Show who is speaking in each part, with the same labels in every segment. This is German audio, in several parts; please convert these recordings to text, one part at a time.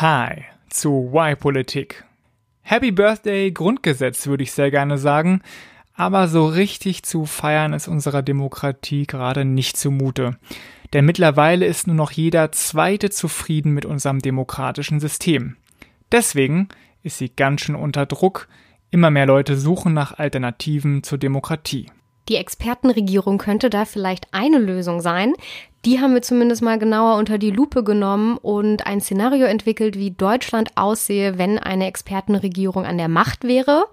Speaker 1: Hi zu Y-Politik. Happy Birthday Grundgesetz würde ich sehr gerne sagen, aber so richtig zu feiern ist unserer Demokratie gerade nicht zumute. Denn mittlerweile ist nur noch jeder Zweite zufrieden mit unserem demokratischen System. Deswegen ist sie ganz schön unter Druck. Immer mehr Leute suchen nach Alternativen zur Demokratie.
Speaker 2: Die Expertenregierung könnte da vielleicht eine Lösung sein. Die haben wir zumindest mal genauer unter die Lupe genommen und ein Szenario entwickelt, wie Deutschland aussehe, wenn eine Expertenregierung an der Macht wäre.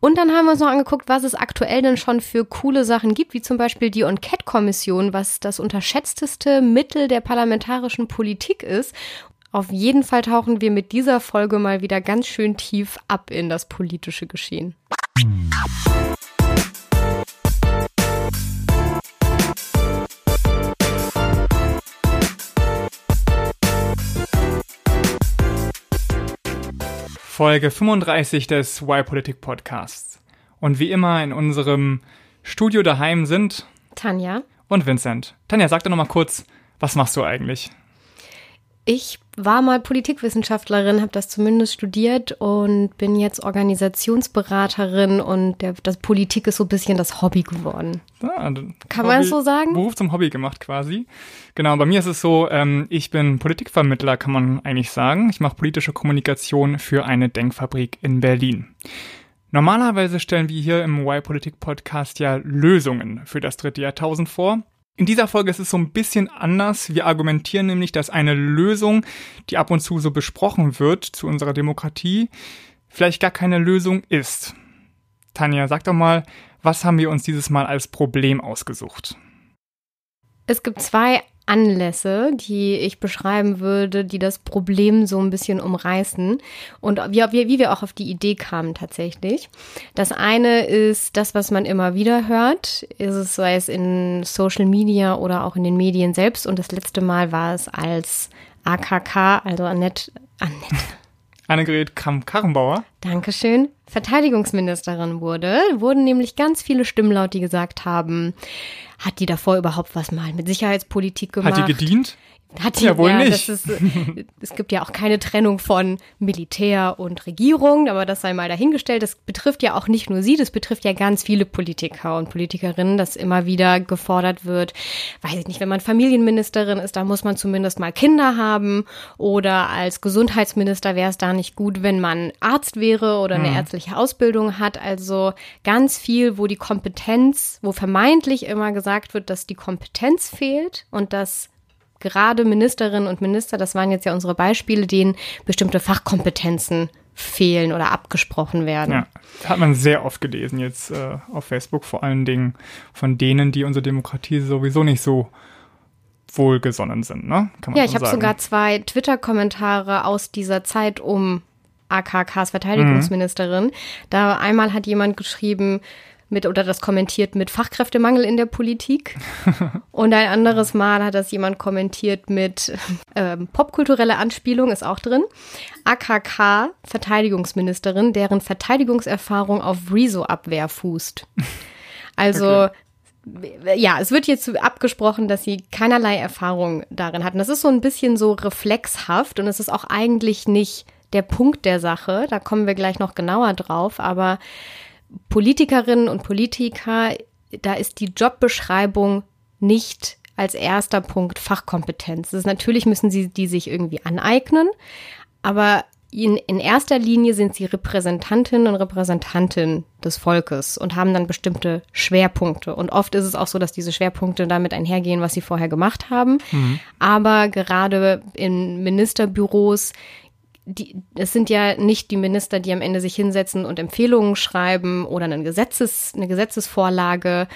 Speaker 2: Und dann haben wir uns noch angeguckt, was es aktuell denn schon für coole Sachen gibt, wie zum Beispiel die Enquete-Kommission, was das unterschätzteste Mittel der parlamentarischen Politik ist. Auf jeden Fall tauchen wir mit dieser Folge mal wieder ganz schön tief ab in das politische Geschehen.
Speaker 1: Folge 35 des Y-Politik Podcasts. Und wie immer in unserem Studio daheim sind
Speaker 2: Tanja
Speaker 1: und Vincent. Tanja, sag doch noch mal kurz, was machst du eigentlich?
Speaker 2: Ich war mal Politikwissenschaftlerin, habe das zumindest studiert und bin jetzt Organisationsberaterin und der, das Politik ist so ein bisschen das Hobby geworden. Ah, Kann man es so sagen?
Speaker 1: Beruf zum Hobby gemacht quasi. Genau, bei mir ist es so, ähm, ich bin Politikvermittler, kann man eigentlich sagen. Ich mache politische Kommunikation für eine Denkfabrik in Berlin. Normalerweise stellen wir hier im Y-Politik-Podcast ja Lösungen für das dritte Jahrtausend vor. In dieser Folge ist es so ein bisschen anders. Wir argumentieren nämlich, dass eine Lösung, die ab und zu so besprochen wird zu unserer Demokratie, vielleicht gar keine Lösung ist. Tanja, sag doch mal, was haben wir uns dieses Mal als Problem ausgesucht?
Speaker 2: Es gibt zwei Anlässe, die ich beschreiben würde, die das Problem so ein bisschen umreißen und wie, wie, wir auch auf die Idee kamen tatsächlich. Das eine ist das, was man immer wieder hört, ist es, sei es in Social Media oder auch in den Medien selbst und das letzte Mal war es als AKK, also Annette, Annette.
Speaker 1: Annegret Kramp-Karrenbauer.
Speaker 2: Dankeschön. Verteidigungsministerin wurde, wurden nämlich ganz viele Stimmen laut, die gesagt haben, hat die davor überhaupt was mal mit Sicherheitspolitik gemacht?
Speaker 1: Hat die gedient?
Speaker 2: Hat die, ja wohl ja, nicht. Ist, es gibt ja auch keine Trennung von Militär und Regierung, aber das sei mal dahingestellt. Das betrifft ja auch nicht nur sie, das betrifft ja ganz viele Politiker und Politikerinnen, dass immer wieder gefordert wird, weiß ich nicht, wenn man Familienministerin ist, da muss man zumindest mal Kinder haben oder als Gesundheitsminister wäre es da nicht gut, wenn man Arzt wäre oder eine hm. ärztliche Ausbildung hat. Also ganz viel, wo die Kompetenz, wo vermeintlich immer gesagt wird, dass die Kompetenz fehlt und dass gerade Ministerinnen und Minister, das waren jetzt ja unsere Beispiele, denen bestimmte Fachkompetenzen fehlen oder abgesprochen werden. Ja,
Speaker 1: das hat man sehr oft gelesen jetzt äh, auf Facebook, vor allen Dingen von denen, die unsere Demokratie sowieso nicht so wohlgesonnen sind, ne?
Speaker 2: ja, ich habe sogar zwei Twitter-Kommentare aus dieser Zeit um AKKs Verteidigungsministerin. Mhm. Da einmal hat jemand geschrieben, mit oder das kommentiert mit Fachkräftemangel in der Politik. Und ein anderes Mal hat das jemand kommentiert mit ähm, popkulturelle Anspielung ist auch drin. AKK Verteidigungsministerin, deren Verteidigungserfahrung auf Rezo-Abwehr fußt. Also okay ja, es wird jetzt abgesprochen, dass sie keinerlei Erfahrung darin hatten. Das ist so ein bisschen so reflexhaft und es ist auch eigentlich nicht der Punkt der Sache. Da kommen wir gleich noch genauer drauf. Aber Politikerinnen und Politiker, da ist die Jobbeschreibung nicht als erster Punkt Fachkompetenz. Das ist, natürlich müssen sie die sich irgendwie aneignen, aber in, in erster Linie sind sie Repräsentantinnen und Repräsentanten des Volkes und haben dann bestimmte Schwerpunkte. Und oft ist es auch so, dass diese Schwerpunkte damit einhergehen, was sie vorher gemacht haben. Mhm. Aber gerade in Ministerbüros die, es sind ja nicht die Minister, die am Ende sich hinsetzen und Empfehlungen schreiben oder eine, Gesetzes, eine Gesetzesvorlage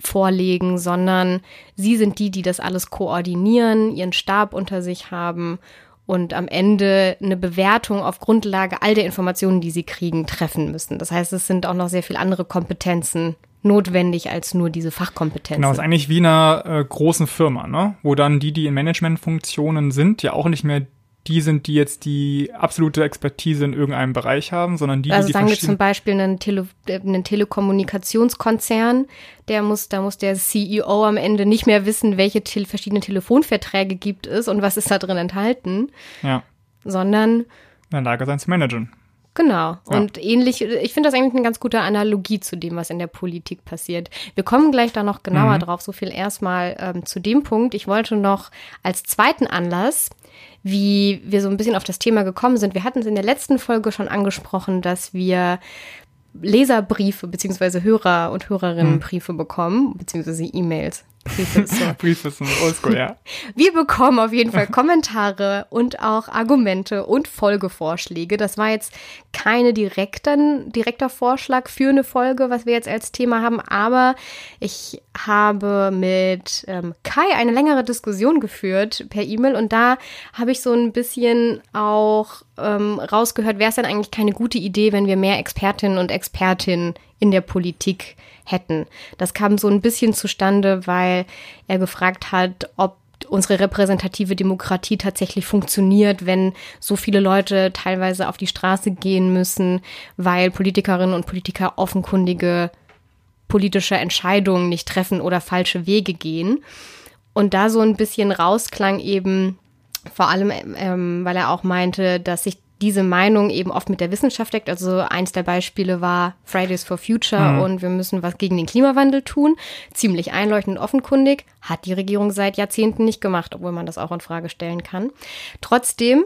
Speaker 2: vorlegen, sondern sie sind die, die das alles koordinieren, ihren Stab unter sich haben und am Ende eine Bewertung auf Grundlage all der Informationen, die sie kriegen, treffen müssen. Das heißt, es sind auch noch sehr viele andere Kompetenzen notwendig als nur diese Fachkompetenzen.
Speaker 1: Genau, ist eigentlich wie in einer äh, großen Firma, ne? wo dann die, die in Managementfunktionen sind, ja auch nicht mehr die sind, die jetzt die absolute Expertise in irgendeinem Bereich haben, sondern die,
Speaker 2: also
Speaker 1: die,
Speaker 2: sagen wir zum Beispiel einen, Tele einen Telekommunikationskonzern, der muss, da muss der CEO am Ende nicht mehr wissen, welche te verschiedenen Telefonverträge gibt es und was ist da drin enthalten.
Speaker 1: Ja.
Speaker 2: sondern
Speaker 1: in der Lage sein zu managen.
Speaker 2: Genau. Ja. Und ähnlich, ich finde das eigentlich eine ganz gute Analogie zu dem, was in der Politik passiert. Wir kommen gleich da noch genauer mhm. drauf. So viel erstmal ähm, zu dem Punkt. Ich wollte noch als zweiten Anlass, wie wir so ein bisschen auf das Thema gekommen sind. Wir hatten es in der letzten Folge schon angesprochen, dass wir Leserbriefe beziehungsweise Hörer- und Hörerinnenbriefe hm. bekommen, beziehungsweise E-Mails.
Speaker 1: Briefe ist, so. Briefe sind oldschool, ja.
Speaker 2: Wir bekommen auf jeden Fall Kommentare und auch Argumente und Folgevorschläge. Das war jetzt keine direkten, direkter Vorschlag für eine Folge, was wir jetzt als Thema haben, aber ich habe mit ähm, Kai eine längere Diskussion geführt per E-Mail und da habe ich so ein bisschen auch ähm, rausgehört, wäre es denn eigentlich keine gute Idee, wenn wir mehr Expertinnen und Expertinnen in der Politik hätten. Das kam so ein bisschen zustande, weil er gefragt hat, ob unsere repräsentative Demokratie tatsächlich funktioniert, wenn so viele Leute teilweise auf die Straße gehen müssen, weil Politikerinnen und Politiker offenkundige politische Entscheidungen nicht treffen oder falsche Wege gehen. Und da so ein bisschen rausklang eben, vor allem, ähm, weil er auch meinte, dass sich diese Meinung eben oft mit der Wissenschaft deckt. Also eins der Beispiele war Fridays for Future mhm. und wir müssen was gegen den Klimawandel tun. Ziemlich einleuchtend und offenkundig. Hat die Regierung seit Jahrzehnten nicht gemacht, obwohl man das auch in Frage stellen kann. Trotzdem,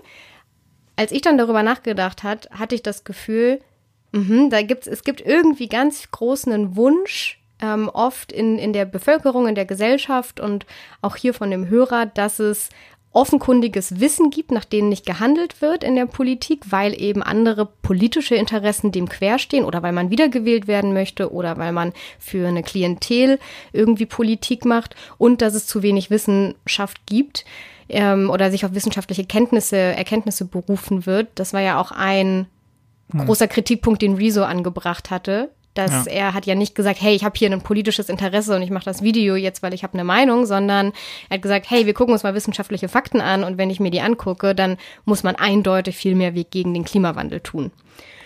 Speaker 2: als ich dann darüber nachgedacht hat, hatte ich das Gefühl, mh, da gibt's, es gibt irgendwie ganz großen Wunsch, ähm, oft in, in der Bevölkerung, in der Gesellschaft und auch hier von dem Hörer, dass es offenkundiges Wissen gibt, nach denen nicht gehandelt wird in der Politik, weil eben andere politische Interessen dem querstehen oder weil man wiedergewählt werden möchte oder weil man für eine Klientel irgendwie Politik macht und dass es zu wenig Wissenschaft gibt ähm, oder sich auf wissenschaftliche Kenntnisse, Erkenntnisse berufen wird. Das war ja auch ein hm. großer Kritikpunkt, den Rezo angebracht hatte, dass ja. er hat ja nicht gesagt, hey, ich habe hier ein politisches Interesse und ich mache das Video jetzt, weil ich habe eine Meinung, sondern er hat gesagt, hey, wir gucken uns mal wissenschaftliche Fakten an und wenn ich mir die angucke, dann muss man eindeutig viel mehr Weg gegen den Klimawandel tun.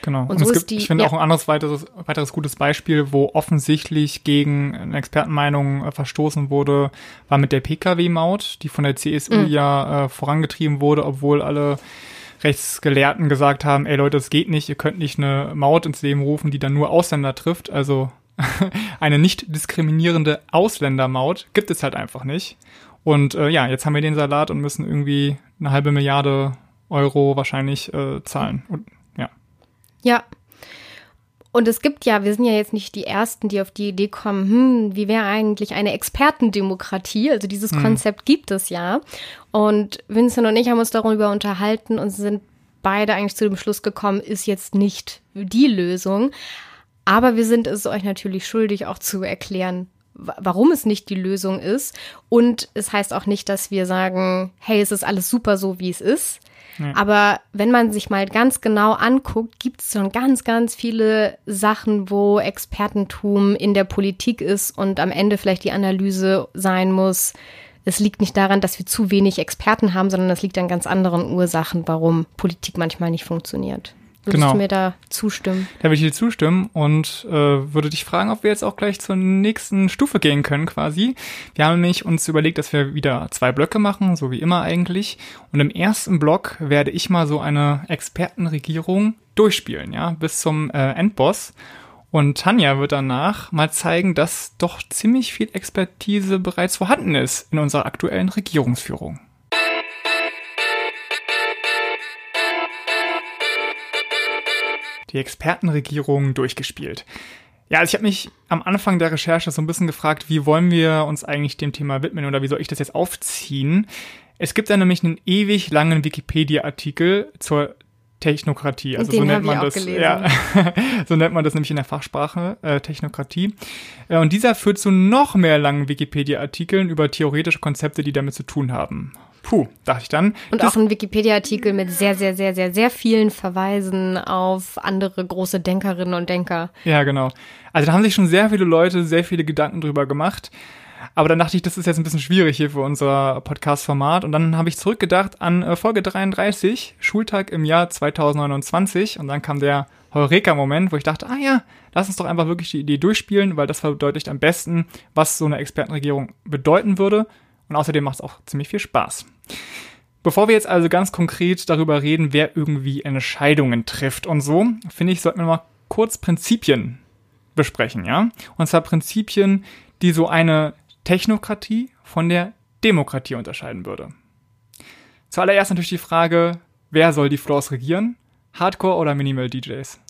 Speaker 1: Genau. Und, und so es gibt, die, ich finde ja. auch ein anderes weiteres, weiteres gutes Beispiel, wo offensichtlich gegen eine Expertenmeinung äh, verstoßen wurde, war mit der Pkw-Maut, die von der CSU mhm. ja äh, vorangetrieben wurde, obwohl alle Rechtsgelehrten gesagt haben, ey Leute, das geht nicht, ihr könnt nicht eine Maut ins Leben rufen, die dann nur Ausländer trifft. Also eine nicht diskriminierende Ausländermaut gibt es halt einfach nicht. Und äh, ja, jetzt haben wir den Salat und müssen irgendwie eine halbe Milliarde Euro wahrscheinlich äh, zahlen. Und, ja.
Speaker 2: Ja, und es gibt ja, wir sind ja jetzt nicht die Ersten, die auf die Idee kommen, hm, wie wäre eigentlich eine Expertendemokratie? Also dieses mhm. Konzept gibt es ja. Und Vincent und ich haben uns darüber unterhalten und sind beide eigentlich zu dem Schluss gekommen, ist jetzt nicht die Lösung. Aber wir sind es euch natürlich schuldig, auch zu erklären, warum es nicht die Lösung ist. Und es heißt auch nicht, dass wir sagen, hey, es ist alles super so, wie es ist. Aber wenn man sich mal ganz genau anguckt, gibt es schon ganz, ganz viele Sachen, wo Expertentum in der Politik ist und am Ende vielleicht die Analyse sein muss. Es liegt nicht daran, dass wir zu wenig Experten haben, sondern es liegt an ganz anderen Ursachen, warum Politik manchmal nicht funktioniert. Würdest genau. du mir da zustimmen?
Speaker 1: Da würde ich dir zustimmen und äh, würde dich fragen, ob wir jetzt auch gleich zur nächsten Stufe gehen können quasi. Wir haben nämlich uns überlegt, dass wir wieder zwei Blöcke machen, so wie immer eigentlich. Und im ersten Block werde ich mal so eine Expertenregierung durchspielen, ja, bis zum äh, Endboss. Und Tanja wird danach mal zeigen, dass doch ziemlich viel Expertise bereits vorhanden ist in unserer aktuellen Regierungsführung. Die Expertenregierung durchgespielt. Ja, also ich habe mich am Anfang der Recherche so ein bisschen gefragt, wie wollen wir uns eigentlich dem Thema widmen oder wie soll ich das jetzt aufziehen? Es gibt da nämlich einen ewig langen Wikipedia-Artikel zur Technokratie. Also Den so nennt man das. Ja, so nennt man das nämlich in der Fachsprache äh, Technokratie. Äh, und dieser führt zu noch mehr langen Wikipedia-Artikeln über theoretische Konzepte, die damit zu tun haben. Puh, dachte ich dann.
Speaker 2: Und auch ein Wikipedia-Artikel mit sehr, sehr, sehr, sehr, sehr vielen Verweisen auf andere große Denkerinnen und Denker.
Speaker 1: Ja, genau. Also da haben sich schon sehr viele Leute sehr viele Gedanken drüber gemacht. Aber dann dachte ich, das ist jetzt ein bisschen schwierig hier für unser Podcast-Format. Und dann habe ich zurückgedacht an äh, Folge 33, Schultag im Jahr 2029. Und dann kam der Heureka-Moment, wo ich dachte, ah ja, lass uns doch einfach wirklich die Idee durchspielen, weil das verdeutlicht am besten, was so eine Expertenregierung bedeuten würde. Und außerdem macht es auch ziemlich viel Spaß. Bevor wir jetzt also ganz konkret darüber reden, wer irgendwie Entscheidungen trifft und so, finde ich, sollten wir mal kurz Prinzipien besprechen, ja? Und zwar Prinzipien, die so eine Technokratie von der Demokratie unterscheiden würde. Zuallererst natürlich die Frage, wer soll die Floors regieren? Hardcore oder Minimal DJs?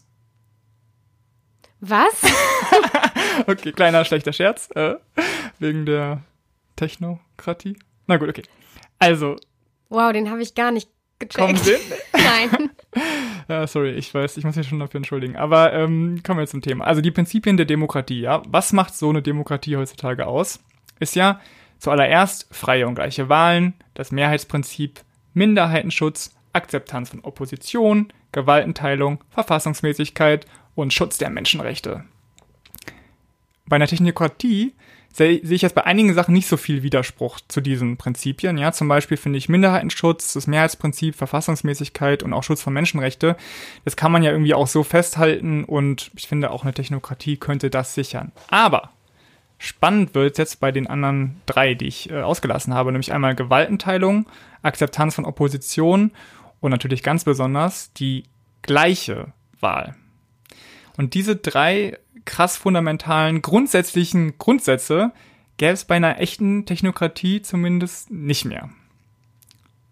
Speaker 2: Was?
Speaker 1: okay, kleiner schlechter Scherz. Äh, wegen der Technokratie. Na gut, okay. Also.
Speaker 2: Wow, den habe ich gar nicht gecheckt.
Speaker 1: Kommen Sie?
Speaker 2: Nein.
Speaker 1: ja, sorry, ich weiß, ich muss mich schon dafür entschuldigen. Aber ähm, kommen wir zum Thema. Also die Prinzipien der Demokratie, ja. Was macht so eine Demokratie heutzutage aus? Ist ja zuallererst freie und gleiche Wahlen, das Mehrheitsprinzip, Minderheitenschutz, Akzeptanz von Opposition, Gewaltenteilung, Verfassungsmäßigkeit und Schutz der Menschenrechte. Bei einer Technokratie sehe ich jetzt bei einigen Sachen nicht so viel Widerspruch zu diesen Prinzipien. Ja, zum Beispiel finde ich Minderheitenschutz, das Mehrheitsprinzip, Verfassungsmäßigkeit und auch Schutz von Menschenrechte. Das kann man ja irgendwie auch so festhalten und ich finde auch eine Technokratie könnte das sichern. Aber spannend wird jetzt bei den anderen drei, die ich äh, ausgelassen habe, nämlich einmal Gewaltenteilung, Akzeptanz von Opposition und natürlich ganz besonders die gleiche Wahl. Und diese drei krass fundamentalen, grundsätzlichen Grundsätze gäbe es bei einer echten Technokratie zumindest nicht mehr.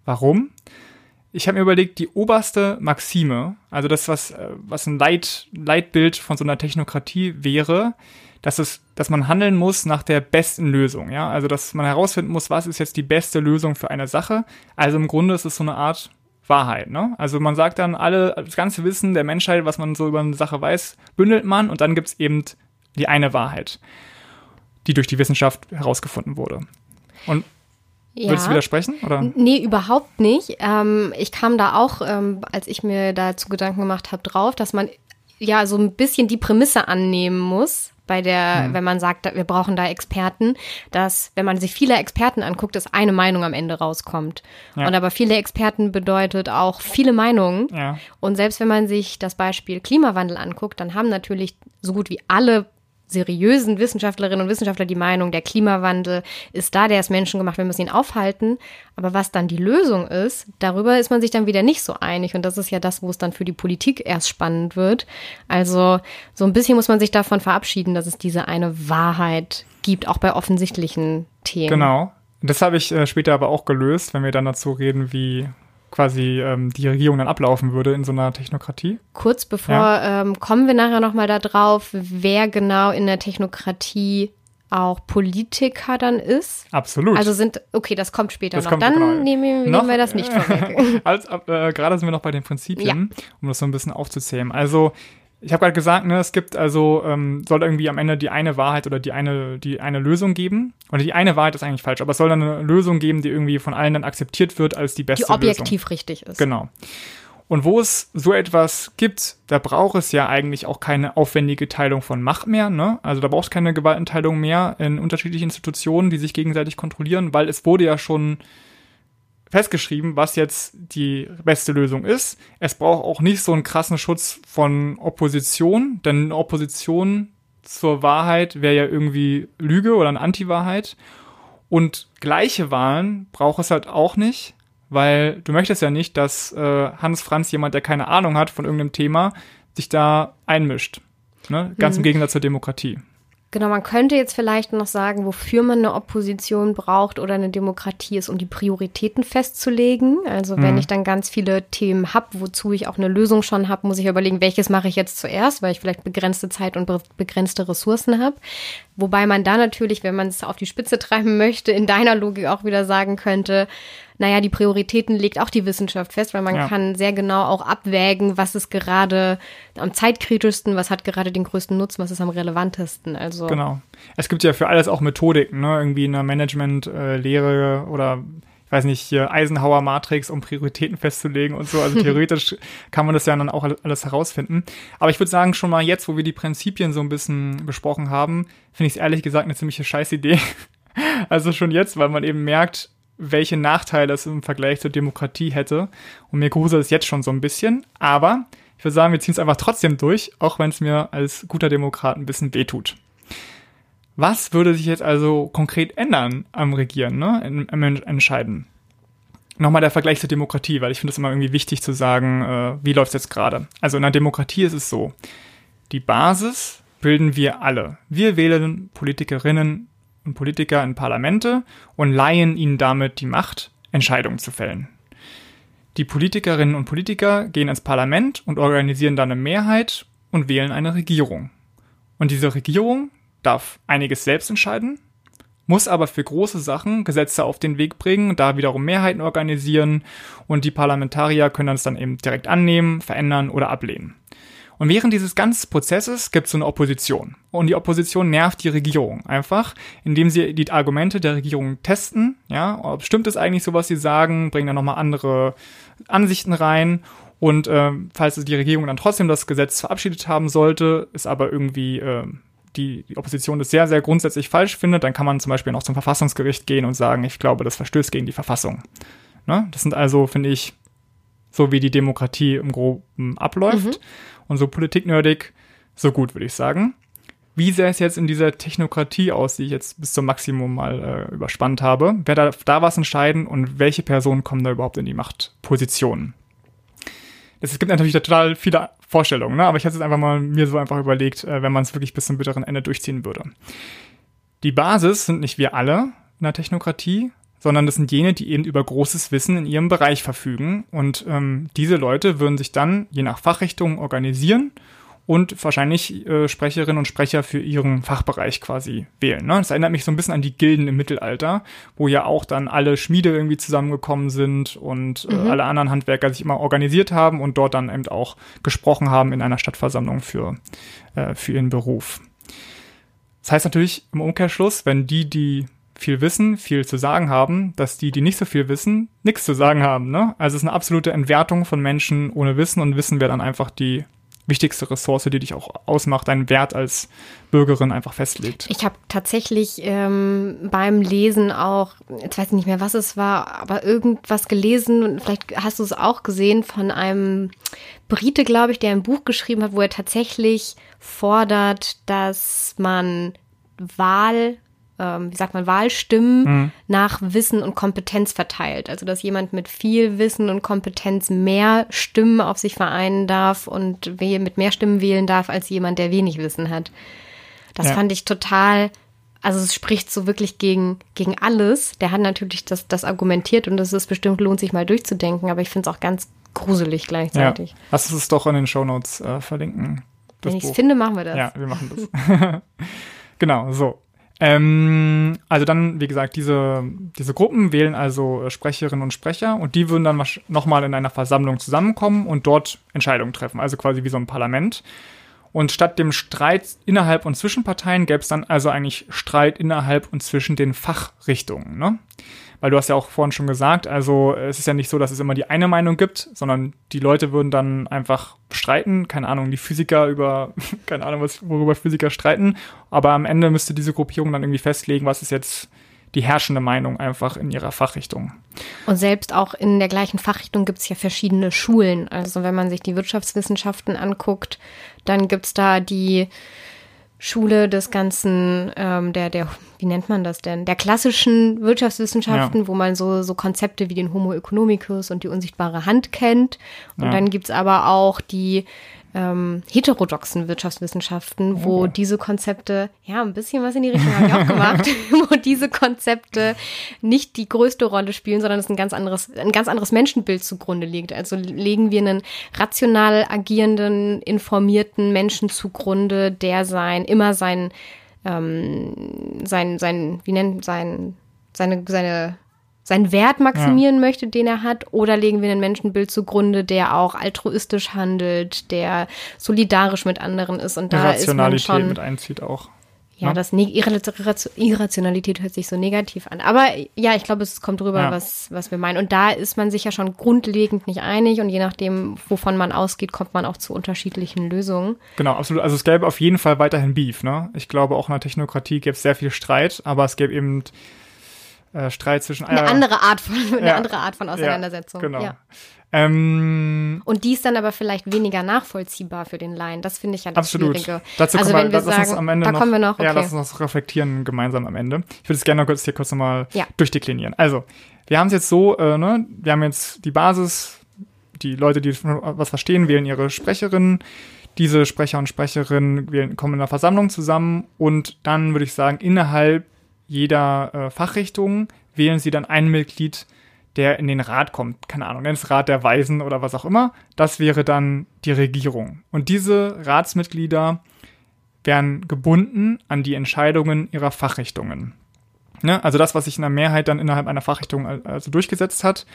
Speaker 1: Warum? Ich habe mir überlegt, die oberste Maxime, also das, was, äh, was ein Leit, Leitbild von so einer Technokratie wäre, dass es, dass man handeln muss nach der besten Lösung, ja. Also dass man herausfinden muss, was ist jetzt die beste Lösung für eine Sache. Also im Grunde ist es so eine Art Wahrheit, ne? Also man sagt dann alle, das ganze Wissen der Menschheit, was man so über eine Sache weiß, bündelt man und dann gibt's eben die eine Wahrheit, die durch die Wissenschaft herausgefunden wurde. Und ja. Würdest du widersprechen? Oder?
Speaker 2: Nee, überhaupt nicht. Ähm, ich kam da auch, ähm, als ich mir dazu Gedanken gemacht habe, drauf, dass man ja so ein bisschen die Prämisse annehmen muss, bei der, mhm. wenn man sagt, wir brauchen da Experten, dass, wenn man sich viele Experten anguckt, dass eine Meinung am Ende rauskommt. Ja. Und aber viele Experten bedeutet auch viele Meinungen. Ja. Und selbst wenn man sich das Beispiel Klimawandel anguckt, dann haben natürlich so gut wie alle seriösen Wissenschaftlerinnen und Wissenschaftler die Meinung, der Klimawandel ist da, der ist menschengemacht, wir müssen ihn aufhalten. Aber was dann die Lösung ist, darüber ist man sich dann wieder nicht so einig. Und das ist ja das, wo es dann für die Politik erst spannend wird. Also so ein bisschen muss man sich davon verabschieden, dass es diese eine Wahrheit gibt, auch bei offensichtlichen Themen.
Speaker 1: Genau. Das habe ich äh, später aber auch gelöst, wenn wir dann dazu reden, wie quasi ähm, die Regierung dann ablaufen würde in so einer Technokratie.
Speaker 2: Kurz bevor ja. ähm, kommen wir nachher nochmal darauf, wer genau in der Technokratie auch Politiker dann ist.
Speaker 1: Absolut.
Speaker 2: Also sind, okay, das kommt später das noch. Kommt dann genau. nehmen, nehmen wir das nicht vorweg.
Speaker 1: Als, äh, gerade sind wir noch bei den Prinzipien, ja. um das so ein bisschen aufzuzählen. Also ich habe gerade gesagt, ne, es gibt also, ähm, soll irgendwie am Ende die eine Wahrheit oder die eine, die eine Lösung geben. Oder die eine Wahrheit ist eigentlich falsch, aber es soll dann eine Lösung geben, die irgendwie von allen dann akzeptiert wird als die beste Lösung.
Speaker 2: Die objektiv
Speaker 1: Lösung.
Speaker 2: richtig ist.
Speaker 1: Genau. Und wo es so etwas gibt, da braucht es ja eigentlich auch keine aufwendige Teilung von Macht mehr. Ne? Also da braucht es keine Gewaltenteilung mehr in unterschiedlichen Institutionen, die sich gegenseitig kontrollieren, weil es wurde ja schon festgeschrieben, was jetzt die beste Lösung ist. Es braucht auch nicht so einen krassen Schutz von Opposition, denn Opposition zur Wahrheit wäre ja irgendwie Lüge oder eine Anti-Wahrheit. Und gleiche Wahlen braucht es halt auch nicht, weil du möchtest ja nicht, dass äh, Hans Franz, jemand, der keine Ahnung hat von irgendeinem Thema, sich da einmischt. Ne? Ganz mhm. im Gegensatz zur Demokratie.
Speaker 2: Genau, man könnte jetzt vielleicht noch sagen, wofür man eine Opposition braucht oder eine Demokratie ist, um die Prioritäten festzulegen. Also wenn mhm. ich dann ganz viele Themen habe, wozu ich auch eine Lösung schon habe, muss ich überlegen, welches mache ich jetzt zuerst, weil ich vielleicht begrenzte Zeit und begrenzte Ressourcen habe. Wobei man da natürlich, wenn man es auf die Spitze treiben möchte, in deiner Logik auch wieder sagen könnte, naja, die Prioritäten legt auch die Wissenschaft fest, weil man ja. kann sehr genau auch abwägen, was ist gerade am zeitkritischsten, was hat gerade den größten Nutzen, was ist am relevantesten. Also
Speaker 1: genau. Es gibt ja für alles auch Methodiken, ne? Irgendwie in der Management-Lehre oder ich weiß nicht, hier Eisenhower Matrix, um Prioritäten festzulegen und so. Also theoretisch kann man das ja dann auch alles herausfinden. Aber ich würde sagen, schon mal jetzt, wo wir die Prinzipien so ein bisschen besprochen haben, finde ich es ehrlich gesagt eine ziemliche Scheißidee. Also schon jetzt, weil man eben merkt, welche Nachteile es im Vergleich zur Demokratie hätte. Und mir gruselt es jetzt schon so ein bisschen. Aber ich würde sagen, wir ziehen es einfach trotzdem durch, auch wenn es mir als guter Demokrat ein bisschen wehtut. Was würde sich jetzt also konkret ändern am Regieren, ne, im, Entscheiden? nochmal der Vergleich zur Demokratie, weil ich finde es immer irgendwie wichtig zu sagen, äh, wie läuft es jetzt gerade. Also in der Demokratie ist es so, die Basis bilden wir alle. Wir wählen Politikerinnen und Politiker in Parlamente und leihen ihnen damit die Macht, Entscheidungen zu fällen. Die Politikerinnen und Politiker gehen ins Parlament und organisieren dann eine Mehrheit und wählen eine Regierung. Und diese Regierung darf einiges selbst entscheiden, muss aber für große Sachen Gesetze auf den Weg bringen, da wiederum Mehrheiten organisieren und die Parlamentarier können das dann eben direkt annehmen, verändern oder ablehnen. Und während dieses ganzen Prozesses gibt es so eine Opposition. Und die Opposition nervt die Regierung einfach, indem sie die Argumente der Regierung testen. Ja, stimmt es eigentlich so, was sie sagen, bringen dann nochmal andere Ansichten rein. Und äh, falls die Regierung dann trotzdem das Gesetz verabschiedet haben sollte, ist aber irgendwie äh, die, die Opposition das sehr, sehr grundsätzlich falsch findet, dann kann man zum Beispiel noch zum Verfassungsgericht gehen und sagen, ich glaube, das verstößt gegen die Verfassung. Ne? Das sind also, finde ich, so wie die Demokratie im Groben abläuft. Mhm. Und so politiknerdig, so gut, würde ich sagen. Wie sähe es jetzt in dieser Technokratie aus, die ich jetzt bis zum Maximum mal äh, überspannt habe? Wer darf da was entscheiden und welche Personen kommen da überhaupt in die Machtpositionen? Es gibt natürlich total viele Vorstellungen, ne? aber ich hatte es einfach mal mir so einfach überlegt, äh, wenn man es wirklich bis zum bitteren Ende durchziehen würde. Die Basis sind nicht wir alle in der Technokratie, sondern das sind jene, die eben über großes Wissen in ihrem Bereich verfügen. Und ähm, diese Leute würden sich dann je nach Fachrichtung organisieren und wahrscheinlich äh, Sprecherinnen und Sprecher für ihren Fachbereich quasi wählen. Ne? Das erinnert mich so ein bisschen an die Gilden im Mittelalter, wo ja auch dann alle Schmiede irgendwie zusammengekommen sind und äh, mhm. alle anderen Handwerker sich immer organisiert haben und dort dann eben auch gesprochen haben in einer Stadtversammlung für, äh, für ihren Beruf. Das heißt natürlich im Umkehrschluss, wenn die, die viel wissen, viel zu sagen haben, dass die, die nicht so viel wissen, nichts zu sagen haben. Ne? Also es ist eine absolute Entwertung von Menschen ohne Wissen und Wissen wäre dann einfach die wichtigste Ressource, die dich auch ausmacht, deinen Wert als Bürgerin einfach festlegt.
Speaker 2: Ich habe tatsächlich ähm, beim Lesen auch, jetzt weiß ich nicht mehr, was es war, aber irgendwas gelesen und vielleicht hast du es auch gesehen von einem Brite, glaube ich, der ein Buch geschrieben hat, wo er tatsächlich fordert, dass man Wahl ähm, wie sagt man, Wahlstimmen mhm. nach Wissen und Kompetenz verteilt. Also dass jemand mit viel Wissen und Kompetenz mehr Stimmen auf sich vereinen darf und mit mehr Stimmen wählen darf als jemand, der wenig Wissen hat. Das ja. fand ich total, also es spricht so wirklich gegen, gegen alles. Der hat natürlich das, das argumentiert und es ist bestimmt lohnt, sich mal durchzudenken, aber ich finde es auch ganz gruselig gleichzeitig. Ja.
Speaker 1: Lass es doch in den Shownotes äh, verlinken.
Speaker 2: Wenn ich es finde, machen wir das.
Speaker 1: Ja, wir machen das. genau, so. Ähm, also dann, wie gesagt, diese, diese Gruppen wählen also äh, Sprecherinnen und Sprecher und die würden dann nochmal in einer Versammlung zusammenkommen und dort Entscheidungen treffen, also quasi wie so ein Parlament. Und statt dem Streit innerhalb und zwischen Parteien gäbe es dann also eigentlich Streit innerhalb und zwischen den Fachrichtungen. Ne? weil du hast ja auch vorhin schon gesagt, also es ist ja nicht so, dass es immer die eine Meinung gibt, sondern die Leute würden dann einfach streiten, keine Ahnung, die Physiker über, keine Ahnung, worüber Physiker streiten, aber am Ende müsste diese Gruppierung dann irgendwie festlegen, was ist jetzt die herrschende Meinung einfach in ihrer Fachrichtung.
Speaker 2: Und selbst auch in der gleichen Fachrichtung gibt es ja verschiedene Schulen. Also wenn man sich die Wirtschaftswissenschaften anguckt, dann gibt es da die Schule des ganzen, ähm, der, der, wie nennt man das denn? Der klassischen Wirtschaftswissenschaften, ja. wo man so, so Konzepte wie den Homo economicus und die unsichtbare Hand kennt. Und ja. dann gibt's aber auch die ähm, heterodoxen Wirtschaftswissenschaften, wo oh. diese Konzepte, ja, ein bisschen was in die Richtung habe ich auch gemacht, wo diese Konzepte nicht die größte Rolle spielen, sondern es ein ganz anderes, ein ganz anderes Menschenbild zugrunde liegt. Also legen wir einen rational agierenden, informierten Menschen zugrunde, der sein, immer sein, ähm, sein, sein, wie nennt, sein, seine, seine seinen Wert maximieren ja. möchte, den er hat, oder legen wir ein Menschenbild zugrunde, der auch altruistisch handelt, der solidarisch mit anderen ist und da ist man schon
Speaker 1: mit einzieht auch.
Speaker 2: Ja, ne? das ne Irrationalität hört sich so negativ an. Aber ja, ich glaube, es kommt rüber, ja. was, was wir meinen. Und da ist man sich ja schon grundlegend nicht einig und je nachdem, wovon man ausgeht, kommt man auch zu unterschiedlichen Lösungen.
Speaker 1: Genau, absolut. Also es gäbe auf jeden Fall weiterhin Beef, ne? Ich glaube, auch in der Technokratie gäbe es sehr viel Streit, aber es gäbe eben äh, Streit zwischen
Speaker 2: eine andere Art von eine ja, andere Art von Auseinandersetzung.
Speaker 1: Ja, genau. Ja. Ähm,
Speaker 2: und die ist dann aber vielleicht weniger nachvollziehbar für den Laien. Das finde ich ja das
Speaker 1: absolut.
Speaker 2: Schwierige.
Speaker 1: Dazu
Speaker 2: also
Speaker 1: wenn
Speaker 2: wir, wir sagen, am Ende da noch, kommen wir noch. Okay.
Speaker 1: Ja, lass uns noch reflektieren gemeinsam am Ende. Ich würde es gerne noch kurz hier kurz nochmal ja. durchdeklinieren. Also wir haben es jetzt so, äh, ne, wir haben jetzt die Basis, die Leute, die was verstehen, wählen ihre Sprecherinnen. Diese Sprecher und Sprecherinnen kommen in einer Versammlung zusammen und dann würde ich sagen, innerhalb jeder äh, Fachrichtung wählen sie dann ein Mitglied, der in den Rat kommt. Keine Ahnung, es Rat der Weisen oder was auch immer. Das wäre dann die Regierung. Und diese Ratsmitglieder werden gebunden an die Entscheidungen ihrer Fachrichtungen. Ne? Also das, was sich in der Mehrheit dann innerhalb einer Fachrichtung also durchgesetzt hat,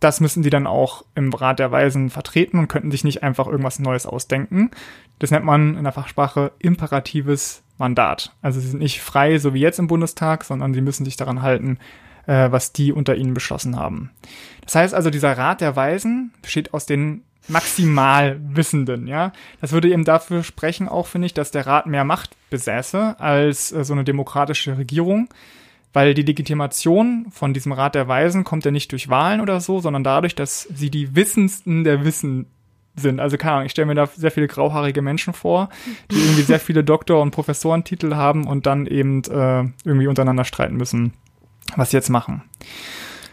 Speaker 1: das müssen die dann auch im Rat der Weisen vertreten und könnten sich nicht einfach irgendwas Neues ausdenken. Das nennt man in der Fachsprache imperatives Mandat. Also sie sind nicht frei, so wie jetzt im Bundestag, sondern sie müssen sich daran halten, äh, was die unter ihnen beschlossen haben. Das heißt also, dieser Rat der Weisen besteht aus den maximal Wissenden, ja. Das würde eben dafür sprechen, auch finde ich, dass der Rat mehr Macht besäße als äh, so eine demokratische Regierung, weil die Legitimation von diesem Rat der Weisen kommt ja nicht durch Wahlen oder so, sondern dadurch, dass sie die Wissendsten der Wissen sind. Also keine Ahnung, ich stelle mir da sehr viele grauhaarige Menschen vor, die irgendwie sehr viele Doktor- und Professorentitel haben und dann eben äh, irgendwie untereinander streiten müssen, was sie jetzt machen.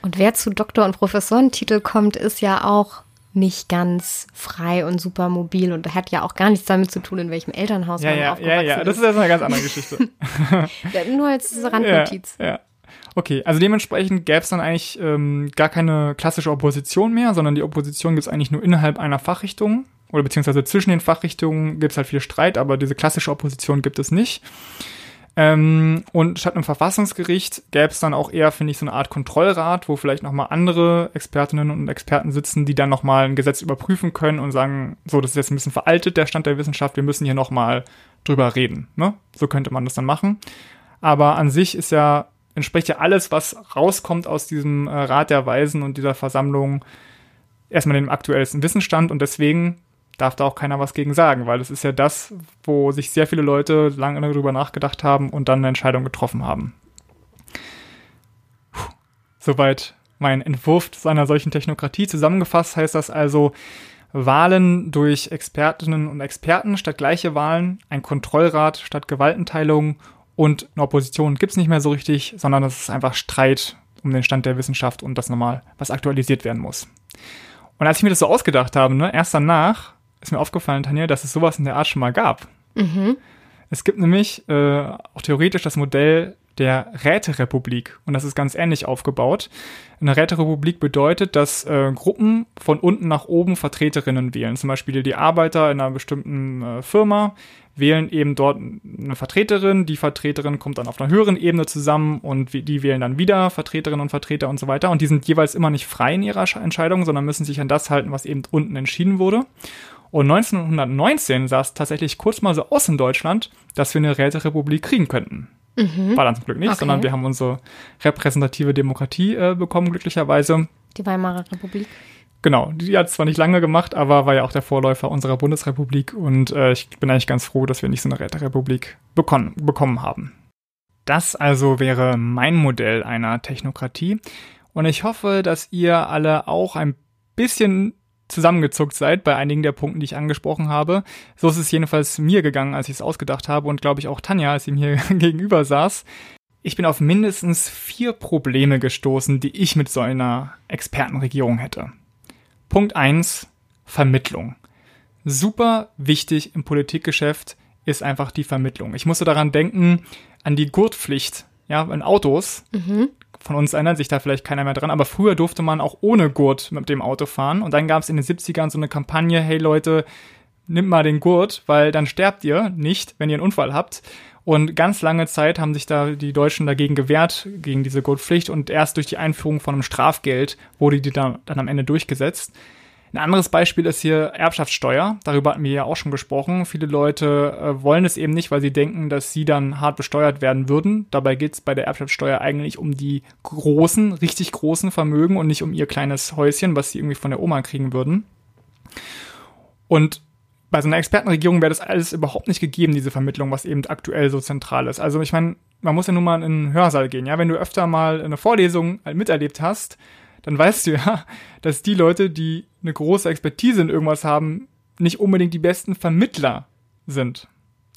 Speaker 2: Und wer zu Doktor- und Professorentitel kommt, ist ja auch nicht ganz frei und super mobil und hat ja auch gar nichts damit zu tun, in welchem Elternhaus
Speaker 1: ja,
Speaker 2: man
Speaker 1: ja,
Speaker 2: aufgewachsen
Speaker 1: ja, ja, das ist jetzt eine ganz andere Geschichte.
Speaker 2: Nur als Randnotiz.
Speaker 1: Ja, ja. Okay, also dementsprechend gäbe es dann eigentlich ähm, gar keine klassische Opposition mehr, sondern die Opposition gibt es eigentlich nur innerhalb einer Fachrichtung oder beziehungsweise zwischen den Fachrichtungen gibt es halt viel Streit, aber diese klassische Opposition gibt es nicht. Ähm, und statt einem Verfassungsgericht gäbe es dann auch eher, finde ich, so eine Art Kontrollrat, wo vielleicht nochmal andere Expertinnen und Experten sitzen, die dann nochmal ein Gesetz überprüfen können und sagen, so, das ist jetzt ein bisschen veraltet, der Stand der Wissenschaft, wir müssen hier nochmal drüber reden. Ne? So könnte man das dann machen. Aber an sich ist ja, entspricht ja alles, was rauskommt aus diesem äh, Rat der Weisen und dieser Versammlung, erstmal dem aktuellsten Wissensstand und deswegen darf da auch keiner was gegen sagen, weil es ist ja das, wo sich sehr viele Leute lange darüber nachgedacht haben und dann eine Entscheidung getroffen haben. Puh. Soweit mein Entwurf zu einer solchen Technokratie. Zusammengefasst heißt das also, Wahlen durch Expertinnen und Experten statt gleiche Wahlen, ein Kontrollrat statt Gewaltenteilung und eine Opposition gibt es nicht mehr so richtig, sondern es ist einfach Streit um den Stand der Wissenschaft und das nochmal, was aktualisiert werden muss. Und als ich mir das so ausgedacht habe, ne, erst danach ist mir aufgefallen, Tanja, dass es sowas in der Art schon mal gab. Mhm. Es gibt nämlich äh, auch theoretisch das Modell der Räterepublik und das ist ganz ähnlich aufgebaut. Eine Räterepublik bedeutet, dass äh, Gruppen von unten nach oben Vertreterinnen wählen. Zum Beispiel die Arbeiter in einer bestimmten äh, Firma wählen eben dort eine Vertreterin. Die Vertreterin kommt dann auf einer höheren Ebene zusammen und die wählen dann wieder Vertreterinnen und Vertreter und so weiter. Und die sind jeweils immer nicht frei in ihrer Entscheidung, sondern müssen sich an das halten, was eben unten entschieden wurde. Und 1919 sah es tatsächlich kurz mal so aus in Deutschland, dass wir eine Räterepublik kriegen könnten. Mhm. War dann zum Glück nicht, okay. sondern wir haben unsere repräsentative Demokratie äh, bekommen, glücklicherweise.
Speaker 2: Die Weimarer Republik.
Speaker 1: Genau, die hat zwar nicht lange gemacht, aber war ja auch der Vorläufer unserer Bundesrepublik und äh, ich bin eigentlich ganz froh, dass wir nicht so eine Räterepublik bekommen, bekommen haben. Das also wäre mein Modell einer Technokratie und ich hoffe, dass ihr alle auch ein bisschen zusammengezuckt seid bei einigen der Punkten, die ich angesprochen habe. So ist es jedenfalls mir gegangen, als ich es ausgedacht habe und glaube ich auch Tanja, als sie mir gegenüber saß. Ich bin auf mindestens vier Probleme gestoßen, die ich mit so einer Expertenregierung hätte. Punkt eins: Vermittlung. Super wichtig im Politikgeschäft ist einfach die Vermittlung. Ich musste daran denken, an die Gurtpflicht, ja, in Autos. Mhm von uns erinnert sich da vielleicht keiner mehr dran, aber früher durfte man auch ohne Gurt mit dem Auto fahren. Und dann gab es in den 70ern so eine Kampagne, hey Leute, nimmt mal den Gurt, weil dann sterbt ihr nicht, wenn ihr einen Unfall habt. Und ganz lange Zeit haben sich da die Deutschen dagegen gewehrt, gegen diese Gurtpflicht. Und erst durch die Einführung von einem Strafgeld wurde die dann, dann am Ende durchgesetzt. Ein anderes Beispiel ist hier Erbschaftssteuer. Darüber hatten wir ja auch schon gesprochen. Viele Leute äh, wollen es eben nicht, weil sie denken, dass sie dann hart besteuert werden würden. Dabei geht es bei der Erbschaftssteuer eigentlich um die großen, richtig großen Vermögen und nicht um ihr kleines Häuschen, was sie irgendwie von der Oma kriegen würden. Und bei so einer Expertenregierung wäre das alles überhaupt nicht gegeben, diese Vermittlung, was eben aktuell so zentral ist. Also ich meine, man muss ja nun mal in einen Hörsaal gehen, ja. Wenn du öfter mal eine Vorlesung miterlebt hast, dann weißt du ja, dass die Leute, die eine große Expertise in irgendwas haben, nicht unbedingt die besten Vermittler sind.